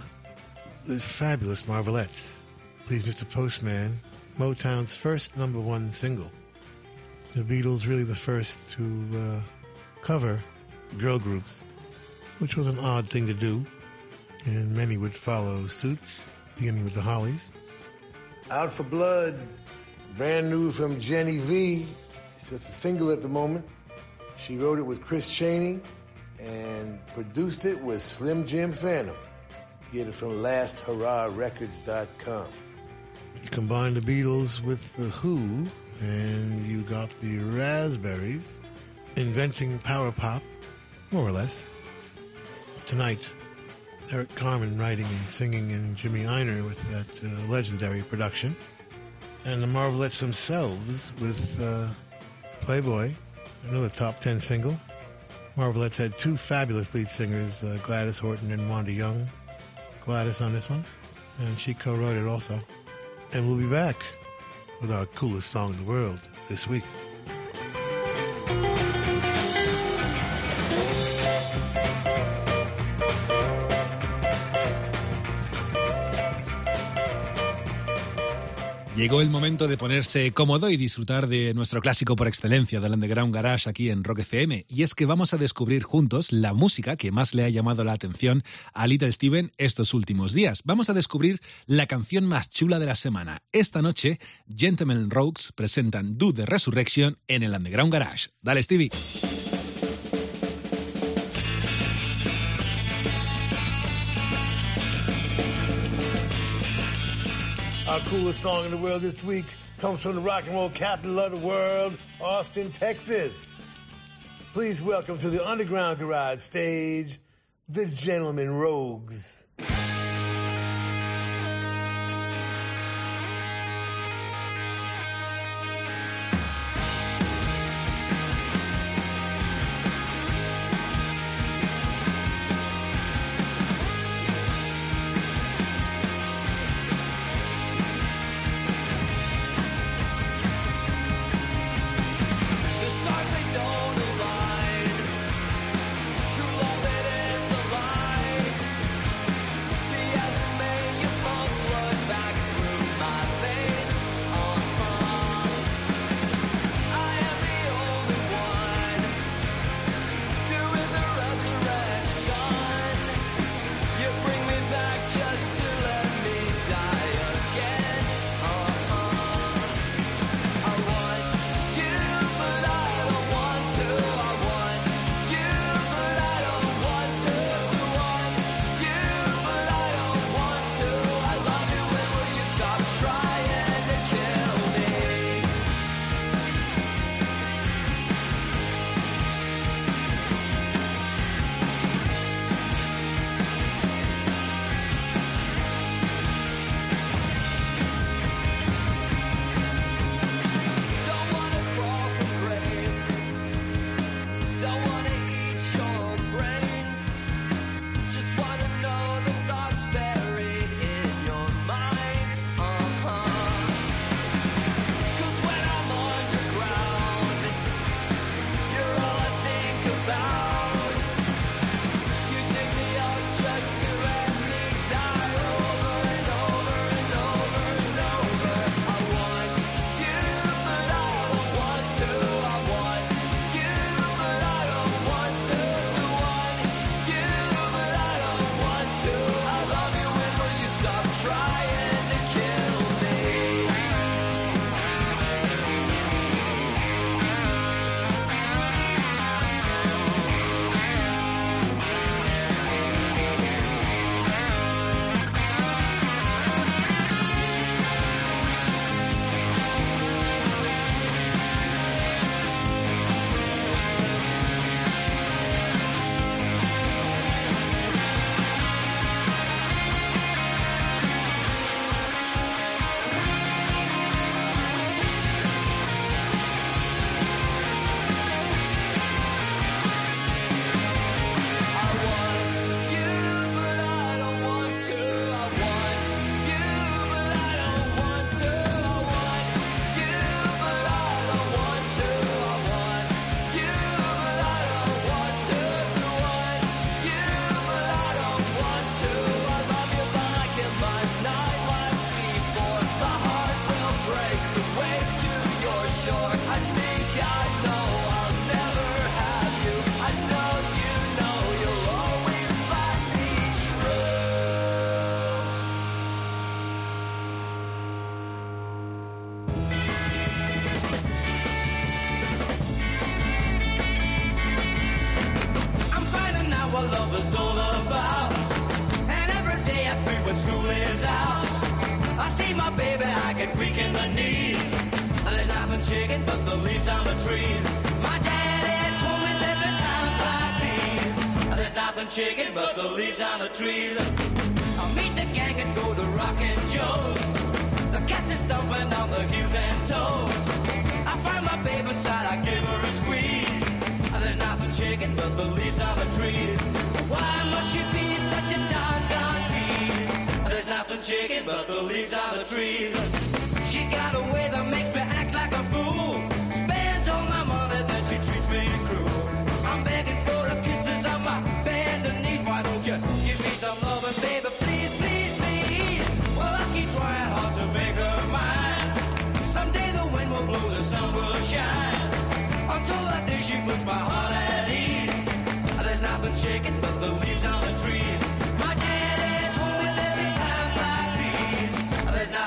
the fabulous Marvelettes. Please, Mr. Postman, Motown's first number one single. The Beatles really the first to uh, cover girl groups, which was an odd thing to do, and many would follow suit, beginning with the Hollies. Out for Blood, brand new from Jenny Vee. It's just a single at the moment. She wrote it with Chris Cheney and produced it with Slim Jim Phantom. Get it from LastHurrahRecords.com. You combine the Beatles with the Who, and you got the Raspberries inventing power pop, more or less. Tonight, Eric Carmen writing and singing, and Jimmy Ienner with that uh, legendary production. And the Marvelettes themselves with uh, Playboy, another top 10 single. Marvelettes had two fabulous lead singers, uh, Gladys Horton and Wanda Young. Gladys on this one, and she co-wrote it also. And we'll be back with our coolest song in the world this week. Llegó el momento de ponerse cómodo y disfrutar de nuestro clásico por excelencia del Underground Garage aquí en Rock FM. Y es que vamos a descubrir juntos la música que más le ha llamado la atención a Little Steven estos últimos días. Vamos a descubrir la canción más chula de la semana. Esta noche, Gentlemen Rogues presentan Do the Resurrection en el Underground Garage. Dale, Stevie. Our coolest song in the world this week comes from the rock and roll capital of the world, Austin, Texas. Please welcome to the Underground Garage stage, the Gentlemen Rogues.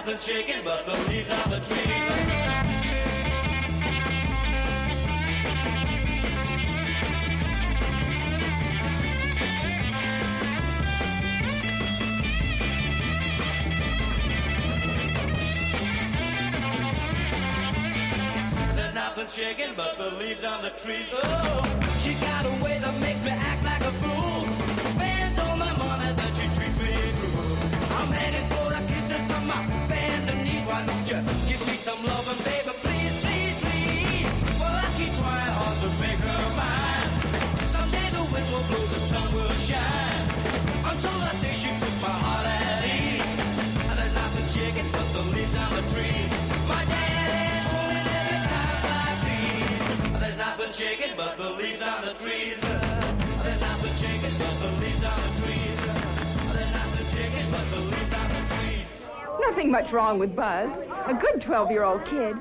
the chicken, but the leaves on the tree. chicken, but the leaves on the trees. Oh, she got a way that makes me some loving, baby? Please, please, please. Well, I keep trying hard to make her mine. Someday the wind will blow, the sun will shine. Until that day she puts my heart at ease. And there's nothing shaking but the leaves on the trees. My daddy told me it's times like these. There's nothing shaking but the leaves on the trees. There's nothing shaking but the leaves on the trees. There's nothing shaking but the leaves on. Nothing much wrong with Buzz. A good 12 year old kid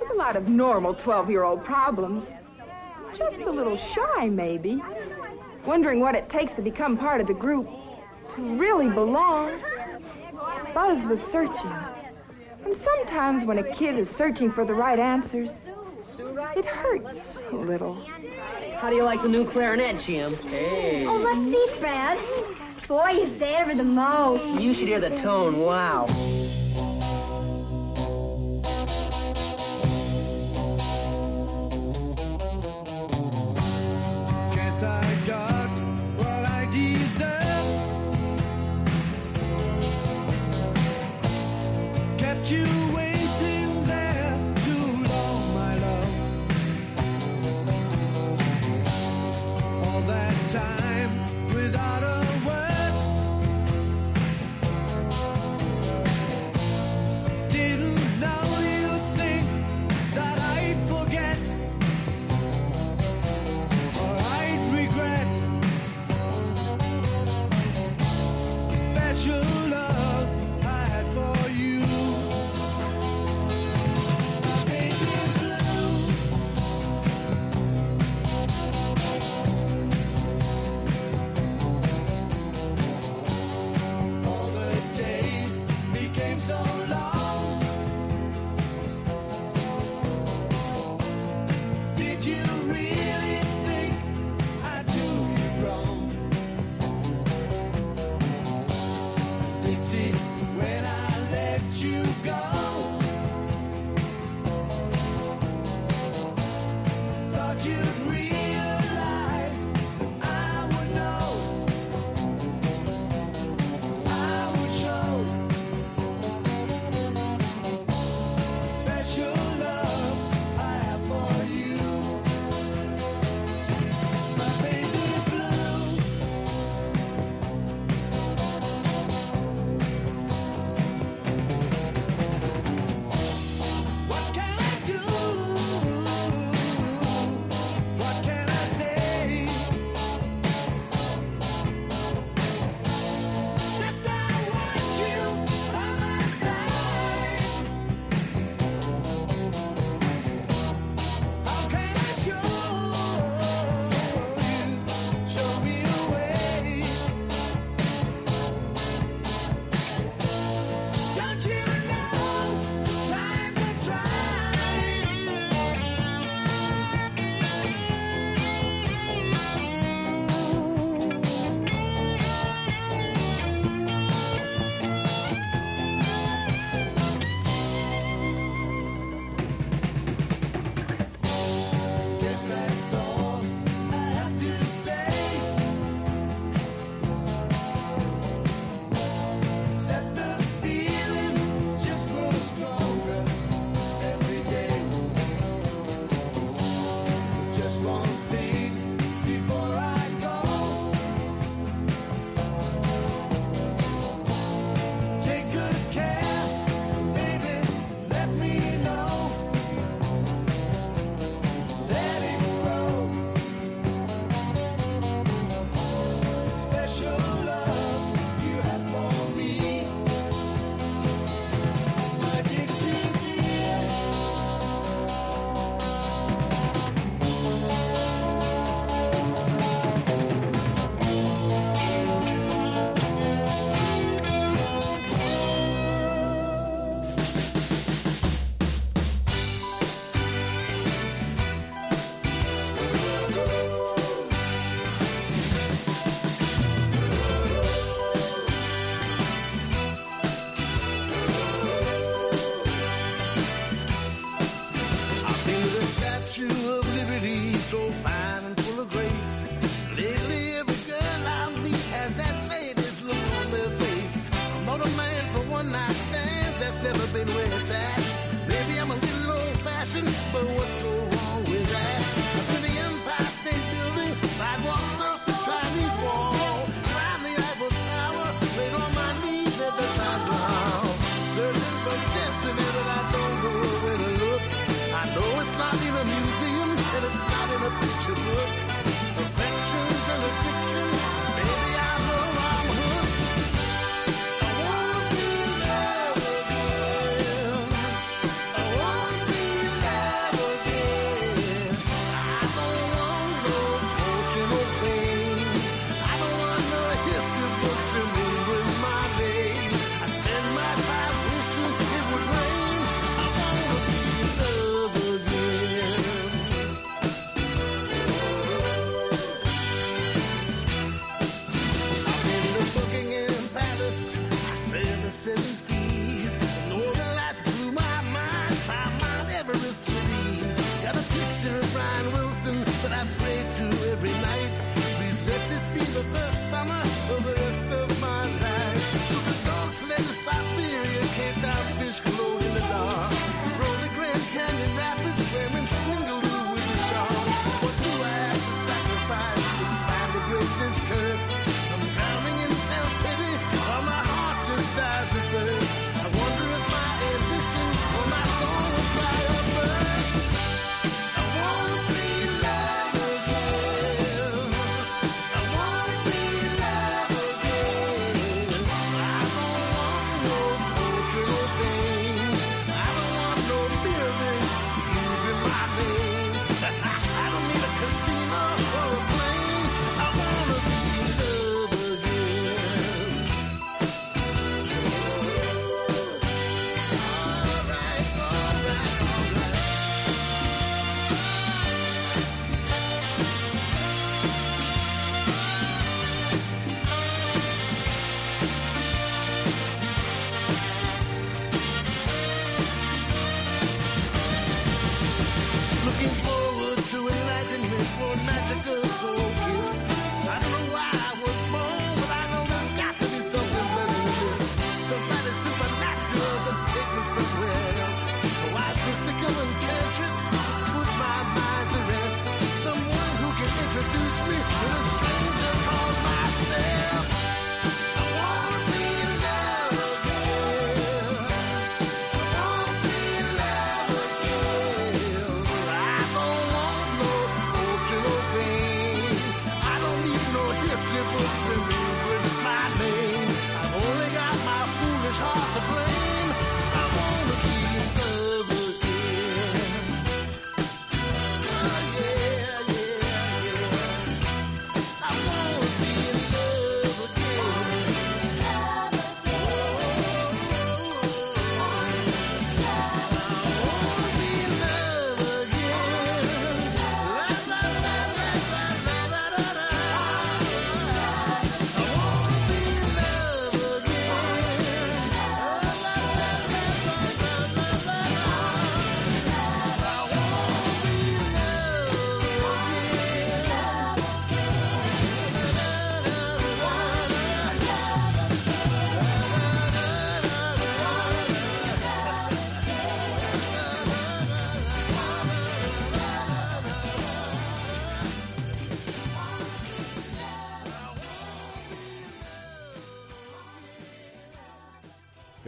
with a lot of normal 12 year old problems. Just a little shy, maybe. Wondering what it takes to become part of the group. To really belong. Buzz was searching. And sometimes when a kid is searching for the right answers, it hurts a little. How do you like the new clarinet, Jim? Hey. Oh, let's see, Fred. Boy, is you savor the most. You should hear the tone. Wow. Guess I got what I deserve. Kept you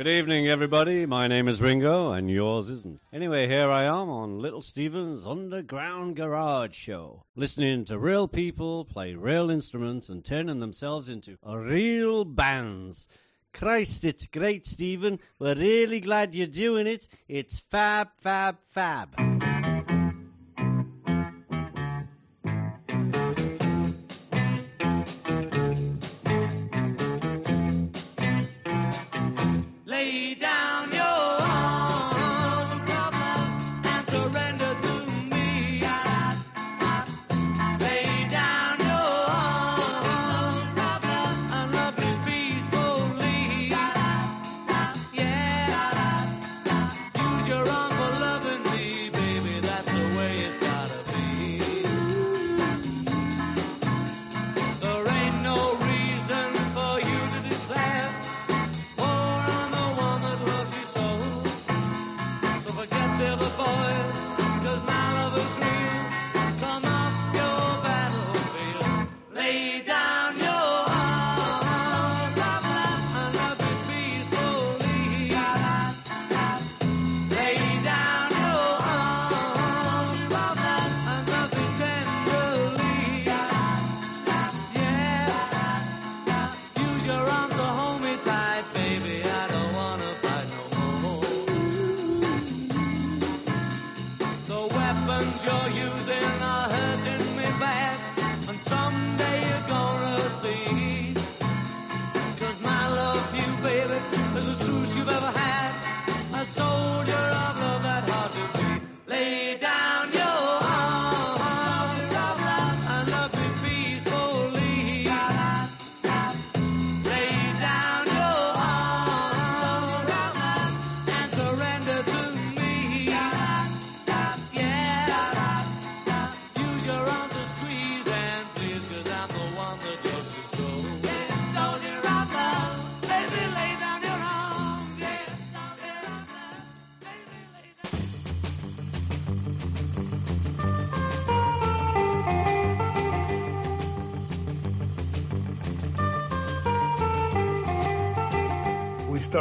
Good evening, everybody. My name is Ringo, and yours isn't. Anyway, here I am on Little Steven's Underground Garage Show, listening to real people play real instruments and turning themselves into real bands. Christ, it's great, Stephen. We're really glad you're doing it. It's fab, fab, fab.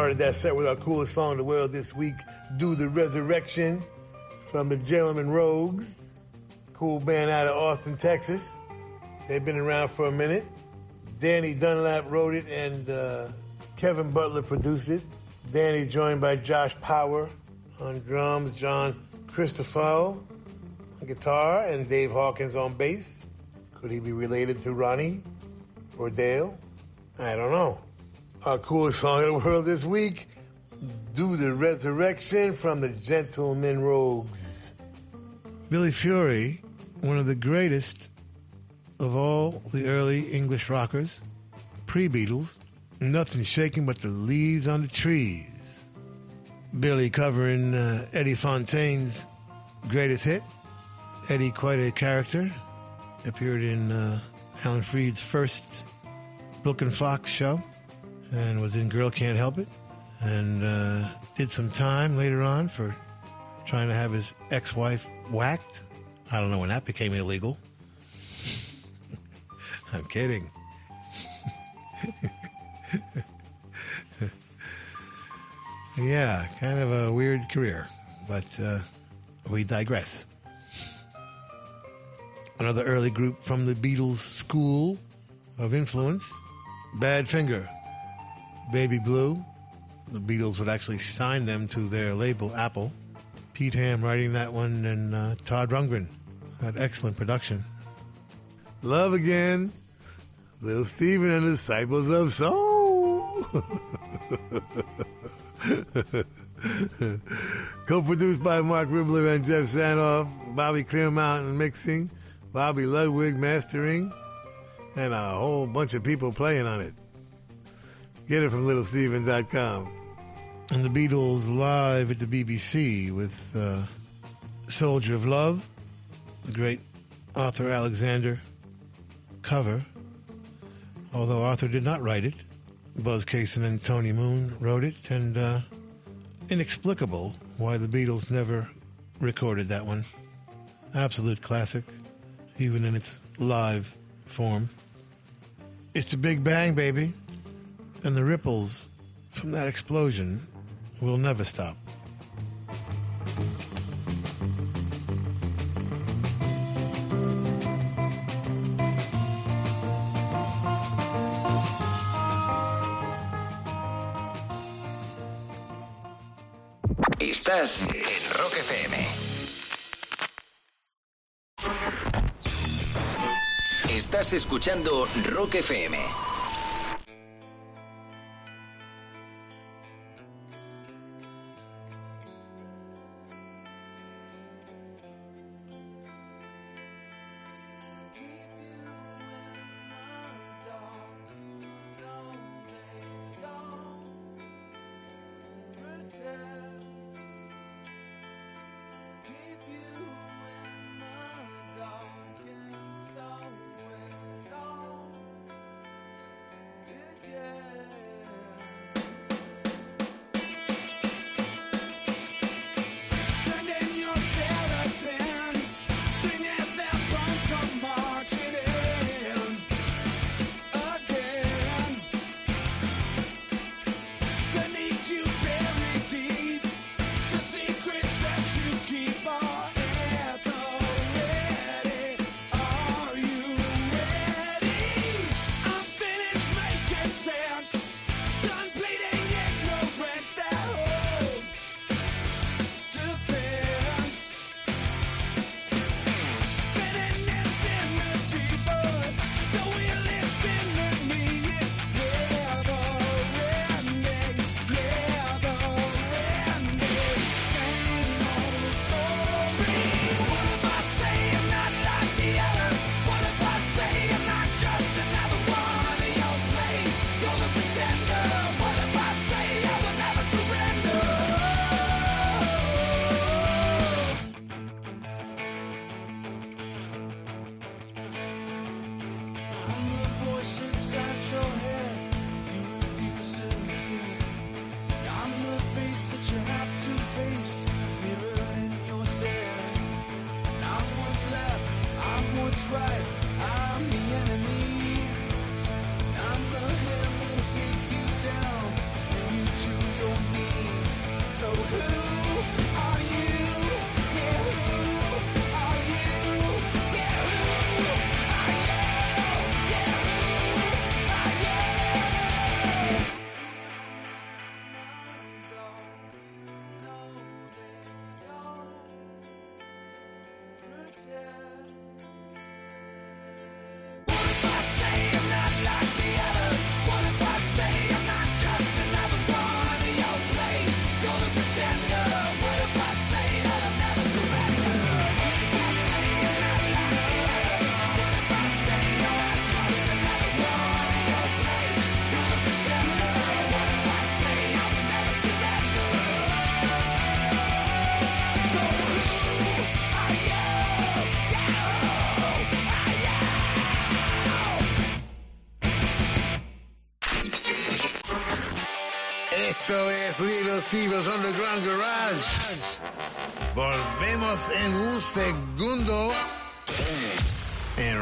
Started that set with our coolest song in the world this week, Do the Resurrection, from the Gentlemen Rogues. Cool band out of Austin, Texas. They've been around for a minute. Danny Dunlap wrote it and uh, Kevin Butler produced it. Danny joined by Josh Power on drums, John Christophel on guitar, and Dave Hawkins on bass. Could he be related to Ronnie or Dale? I don't know. Our coolest song in the world this week, Do the Resurrection from the Gentlemen Rogues. Billy Fury, one of the greatest of all the early English rockers, pre Beatles, nothing shaking but the leaves on the trees. Billy covering uh, Eddie Fontaine's greatest hit. Eddie, quite a character, appeared in uh, Alan Freed's first Brooklyn Fox show and was in Girl Can't Help It and uh, did some time later on for trying to have his ex wife whacked. I don't know when that became illegal. <laughs> I'm kidding. <laughs> yeah, kind of a weird career, but uh, we digress. Another early group from the Beatles school of influence, Badfinger, Baby Blue. The Beatles would actually sign them to their label, Apple. Pete Ham writing that one, and uh, Todd Rundgren had excellent production. Love again, Little Steven and the Disciples of Soul. <laughs> Co-produced by Marc Ribler and Geoff Sanoff, Bobby Clearmountain mixing, Bobby Ludwig mastering, and a whole bunch of people playing on it. Get it from littlesteven.com. And the Beatles live at the BBC with uh, Soldier of Love, the great Arthur Alexander cover. Although Arthur did not write it, Buzz Cason and Tony Moon wrote it, and uh, inexplicable why the Beatles never recorded that one. Absolute classic, even in its live form. It's the Big Bang, baby. And the ripples from that explosion will never stop. Estás en Rock FM. Estás escuchando Rock FM. Es Little Steven's Underground Garage. Volvemos en un segundo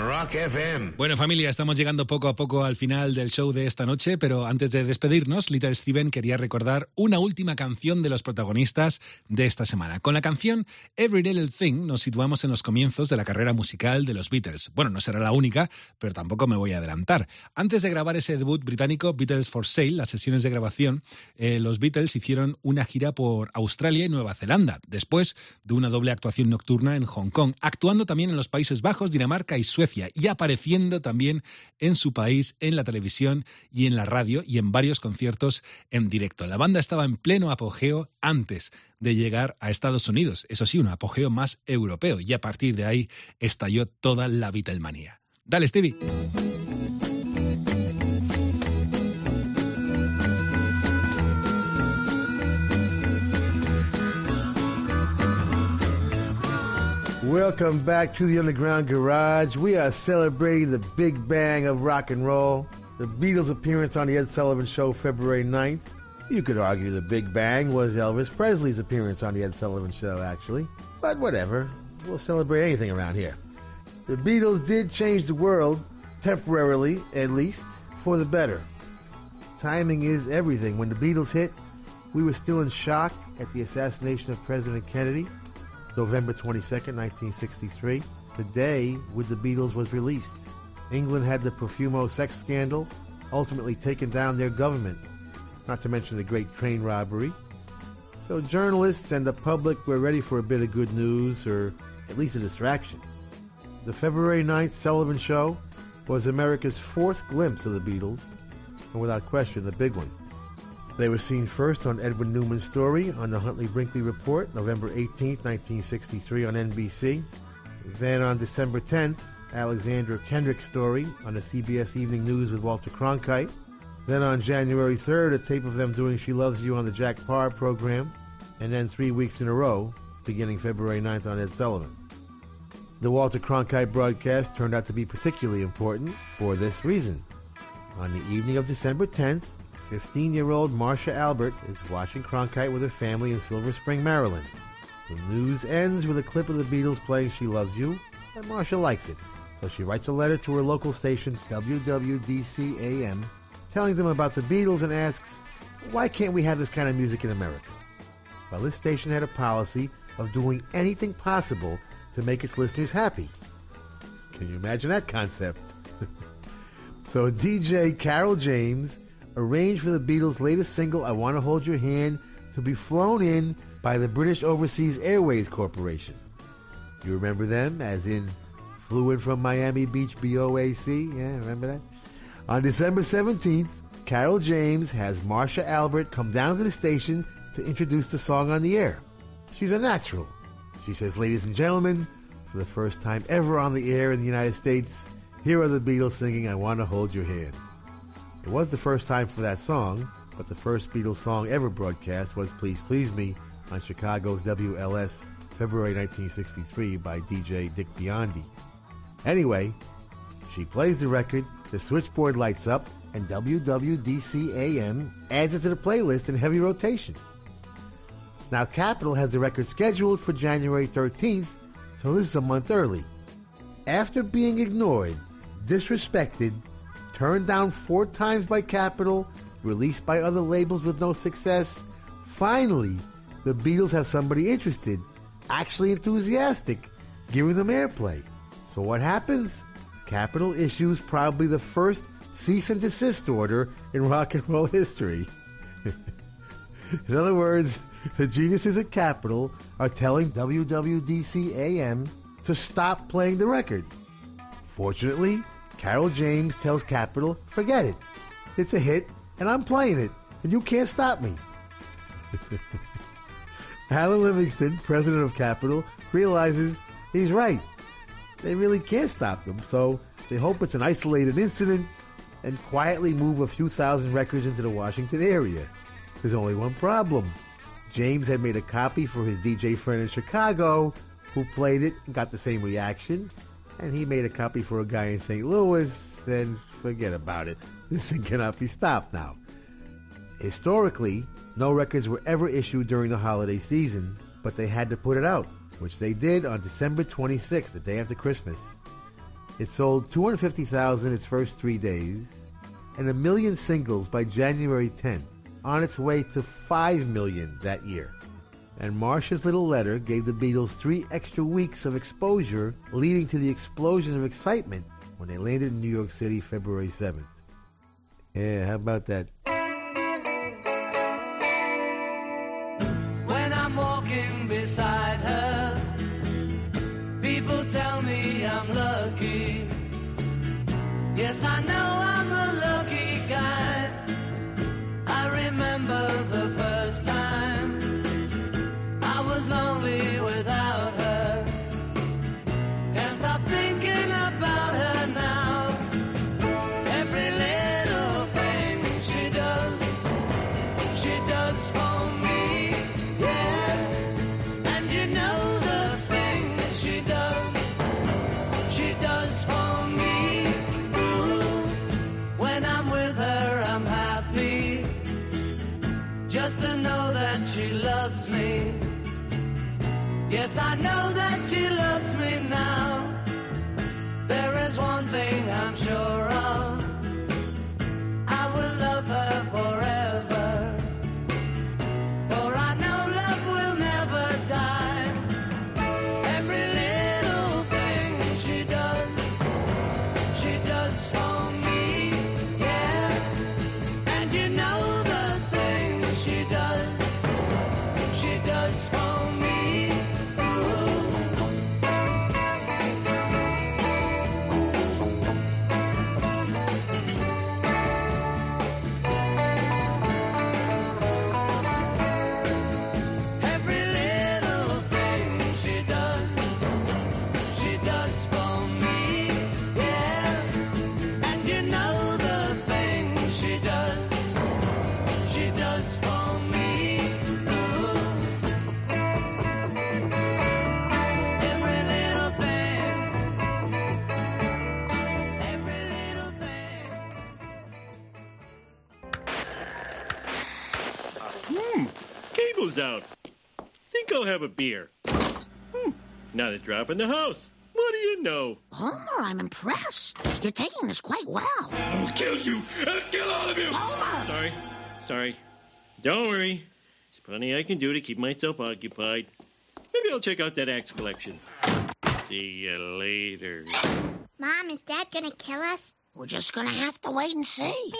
Rock FM. Bueno familia, estamos llegando poco a poco al final del show de esta noche, pero antes de despedirnos, Little Steven quería recordar una última canción de los protagonistas de esta semana. Con la canción Every Little Thing nos situamos en los comienzos de la carrera musical de los Beatles. Bueno, no será la única, pero tampoco me voy a adelantar. Antes de grabar ese debut británico, Beatles for Sale, las sesiones de grabación, eh, los Beatles hicieron una gira por Australia y Nueva Zelanda, después de una doble actuación nocturna en Hong Kong, actuando también en los Países Bajos, Dinamarca y Suecia y apareciendo también en su país en la televisión y en la radio y en varios conciertos en directo. La banda estaba en pleno apogeo antes de llegar a Estados Unidos, eso sí, un apogeo más europeo y a partir de ahí estalló toda la Beatlemanía. Dale, Stevie. Welcome back to the Underground Garage. We are celebrating the big bang of rock and roll. The Beatles' appearance on the Ed Sullivan Show February 9th. You could argue the big bang was Elvis Presley's appearance on the Ed Sullivan Show, actually. But whatever. We'll celebrate anything around here. The Beatles did change the world, temporarily at least, for the better. Timing is everything. When the Beatles hit, we were still in shock at the assassination of President Kennedy. November 22nd, 1963, the day With the Beatles was released. England had the Profumo sex scandal, ultimately taken down their government, not to mention the great train robbery. So journalists and the public were ready for a bit of good news, or at least a distraction. The February 9th Sullivan Show was America's fourth glimpse of the Beatles, and without question, the big one. They were seen first on Edwin Newman's story on the Huntley Brinkley Report, November 18, 1963, on NBC. Then on December 10th, Alexander Kendrick's story on the CBS Evening News with Walter Cronkite. Then on January 3rd, a tape of them doing She Loves You on the Jack Paar program. And then three weeks in a row, beginning February 9th on Ed Sullivan. The Walter Cronkite broadcast turned out to be particularly important for this reason. On the evening of December 10th, 15 year old Marcia Albert is watching Cronkite with her family in Silver Spring, Maryland. The news ends with a clip of the Beatles playing She Loves You, and Marcia likes it. So she writes a letter to her local station, WWDC AM, telling them about the Beatles and asks, why can't we have this kind of music in America? Well, this station had a policy of doing anything possible to make its listeners happy. Can you imagine that concept? <laughs> so DJ Carroll James arranged for the Beatles' latest single, I Want to Hold Your Hand, to be flown in by the British Overseas Airways Corporation. You remember them, as in flew in from Miami Beach BOAC? Yeah, remember that? On December 17th, Carroll James has Marcia Albert come down to the station to introduce the song on the air. She's a natural. She says, Ladies and gentlemen, for the first time ever on the air in the United States, here are the Beatles singing I Want to Hold Your Hand. It was the first time for that song, but the first Beatles song ever broadcast was Please Please Me on Chicago's WLS February 1963 by DJ Dick Biondi. Anyway, she plays the record, the switchboard lights up, and WWDC AM adds it to the playlist in heavy rotation. Now, Capitol has the record scheduled for January 13th, so this is a month early. After being ignored, disrespected, turned down four times by Capitol, released by other labels with no success, finally, the Beatles have somebody interested, actually enthusiastic, giving them airplay. So what happens? Capitol issues probably the first cease and desist order in rock and roll history. <laughs> in other words, the geniuses at Capitol are telling WWDC AM to stop playing the record. Fortunately, Carroll James tells Capitol, forget it. It's a hit, and I'm playing it, and you can't stop me. <laughs> Alan Livingston, president of Capitol, realizes he's right. They really can't stop them, so they hope it's an isolated incident and quietly move a few thousand records into the Washington area. There's only one problem. James had made a copy for his DJ friend in Chicago, who played it and got the same reaction, and he made a copy for a guy in St. Louis, and forget about it. <laughs> This thing cannot be stopped now. Historically, no records were ever issued during the holiday season, but they had to put it out, which they did on December 26th, the day after Christmas. It sold 250,000 its first three days, and a million singles by January 10th, on its way to 5 million that year. And Marcia's little letter gave the Beatles three extra weeks of exposure, leading to the explosion of excitement when they landed in New York City February 7th. Yeah, how about that? She does cable's out. Think I'll have a beer. Hmm, not a drop in the house. What do you know? Homer, I'm impressed. You're taking this quite well. I'll kill you! I'll kill all of you! Homer! Sorry, sorry. Don't worry. There's plenty I can do to keep myself occupied. Maybe I'll check out that axe collection. See you later. Mom, is Dad gonna kill us? We're just gonna have to wait and see.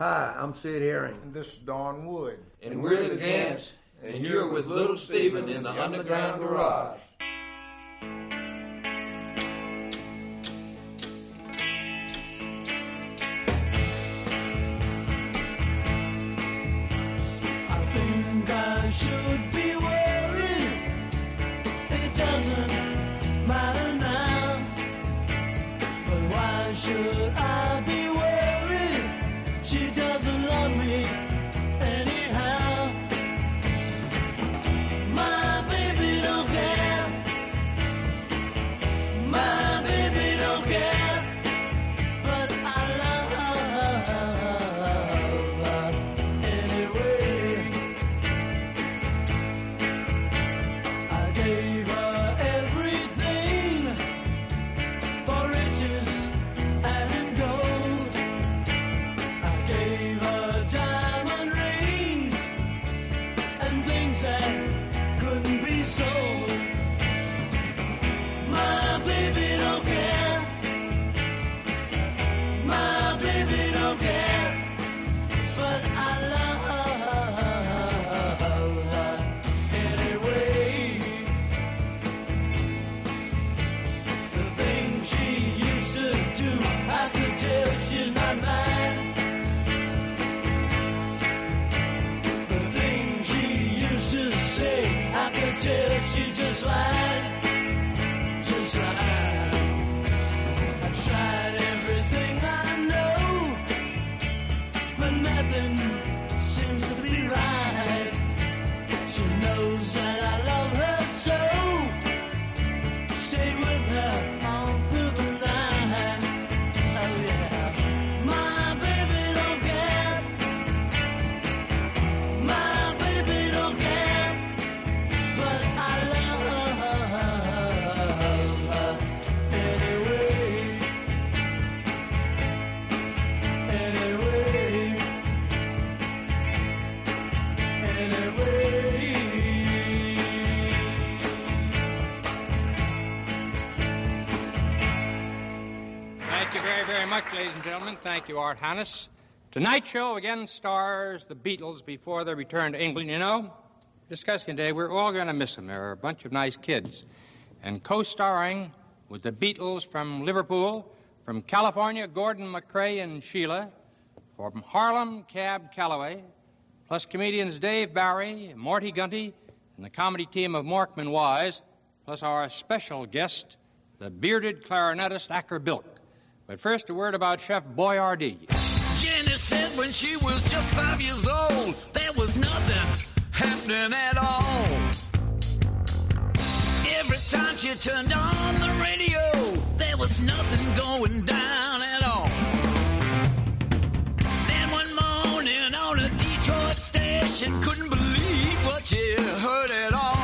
Hi, I'm Sid Herring. And this is Don Wood. And we're the Gants, and you're with Little Steven in the Underground Garage. Thank you, Art Hannes. Tonight's show again stars the Beatles before their return to England. You know, discussing today, we're all going to miss them. They're a bunch of nice kids. And co starring with the Beatles from Liverpool, from California, Gordon MacRae and Sheila, from Harlem, Cab Calloway, plus comedians Dave Barry, Morty Gunty, and the comedy team of Morecambe and Wise, plus our special guest, the bearded clarinetist Acker Bilk. But first, a word about Chef Boyardee. Jenny said when she was just five years old, there was nothing happening at all. Every time she turned on the radio, there was nothing going down at all. Then one morning on a Detroit station, couldn't believe what she heard at all.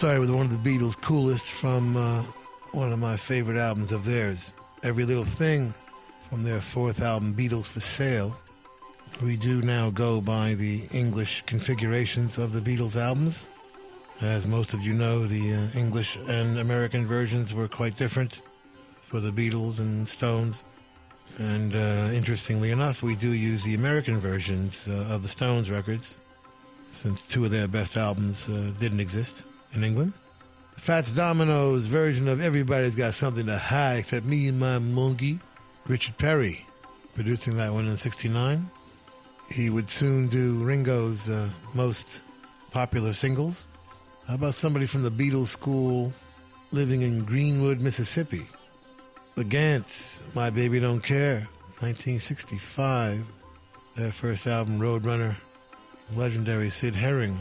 Started with one of the Beatles' coolest from uh, one of my favorite albums of theirs, Every Little Thing, from their fourth album, Beatles for Sale. We do now go by the English configurations of the Beatles albums. As most of you know, the uh, English and American versions were quite different for the Beatles and Stones. And uh, interestingly enough, we do use the American versions uh, of the Stones records, since two of their best albums uh, didn't exist in England. Fats Domino's version of Everybody's Got Something to Hide Except Me and My Monkey, Richard Perry, producing that one in 69. He would soon do Ringo's uh, most popular singles. How about somebody from the Beatles school living in Greenwood, Mississippi? The Gants, My Baby Don't Care, 1965. Their first album, Roadrunner, legendary Sid Herring,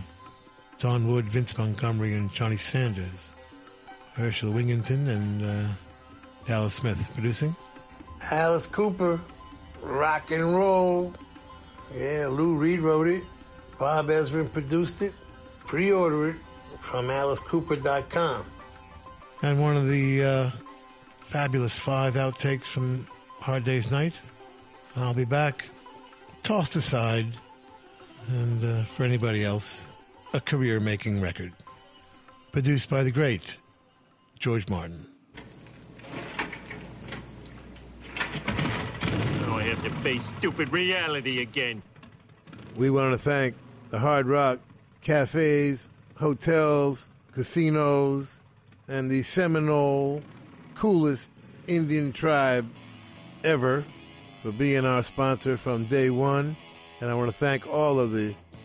Don Wood, Vince Montgomery, and Johnny Sanders. Herschel Wingington and uh, Dallas Smith producing. Alice Cooper, rock and roll. Yeah, Lou Reed wrote it. Bob Ezrin produced it. Pre-order it from AliceCooper.com. And one of the uh, fabulous five outtakes from Hard Day's Night. I'll be back. Tossed aside. And uh, for anybody else, a career making record. Produced by the great George Martin. Now I have to face stupid reality again. We want to thank the Hard Rock cafes, hotels, casinos, and the Seminole coolest Indian tribe ever for being our sponsor from day one. And I want to thank all of the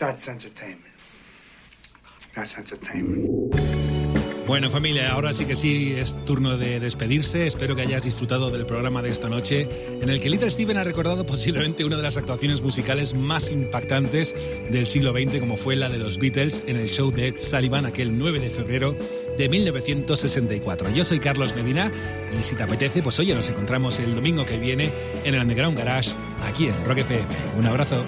That's entertainment. That's entertainment. Bueno familia, ahora sí que sí es turno de despedirse. Espero que hayas disfrutado del programa de esta noche, en el que Little Steven ha recordado posiblemente una de las actuaciones musicales más impactantes del siglo XX, como fue la de los Beatles en el show de Ed Sullivan aquel 9 de febrero de 1964. Yo soy Carlos Medina y si te apetece, pues oye, nos encontramos el domingo que viene en el Underground Garage aquí en Rock FM. Un abrazo.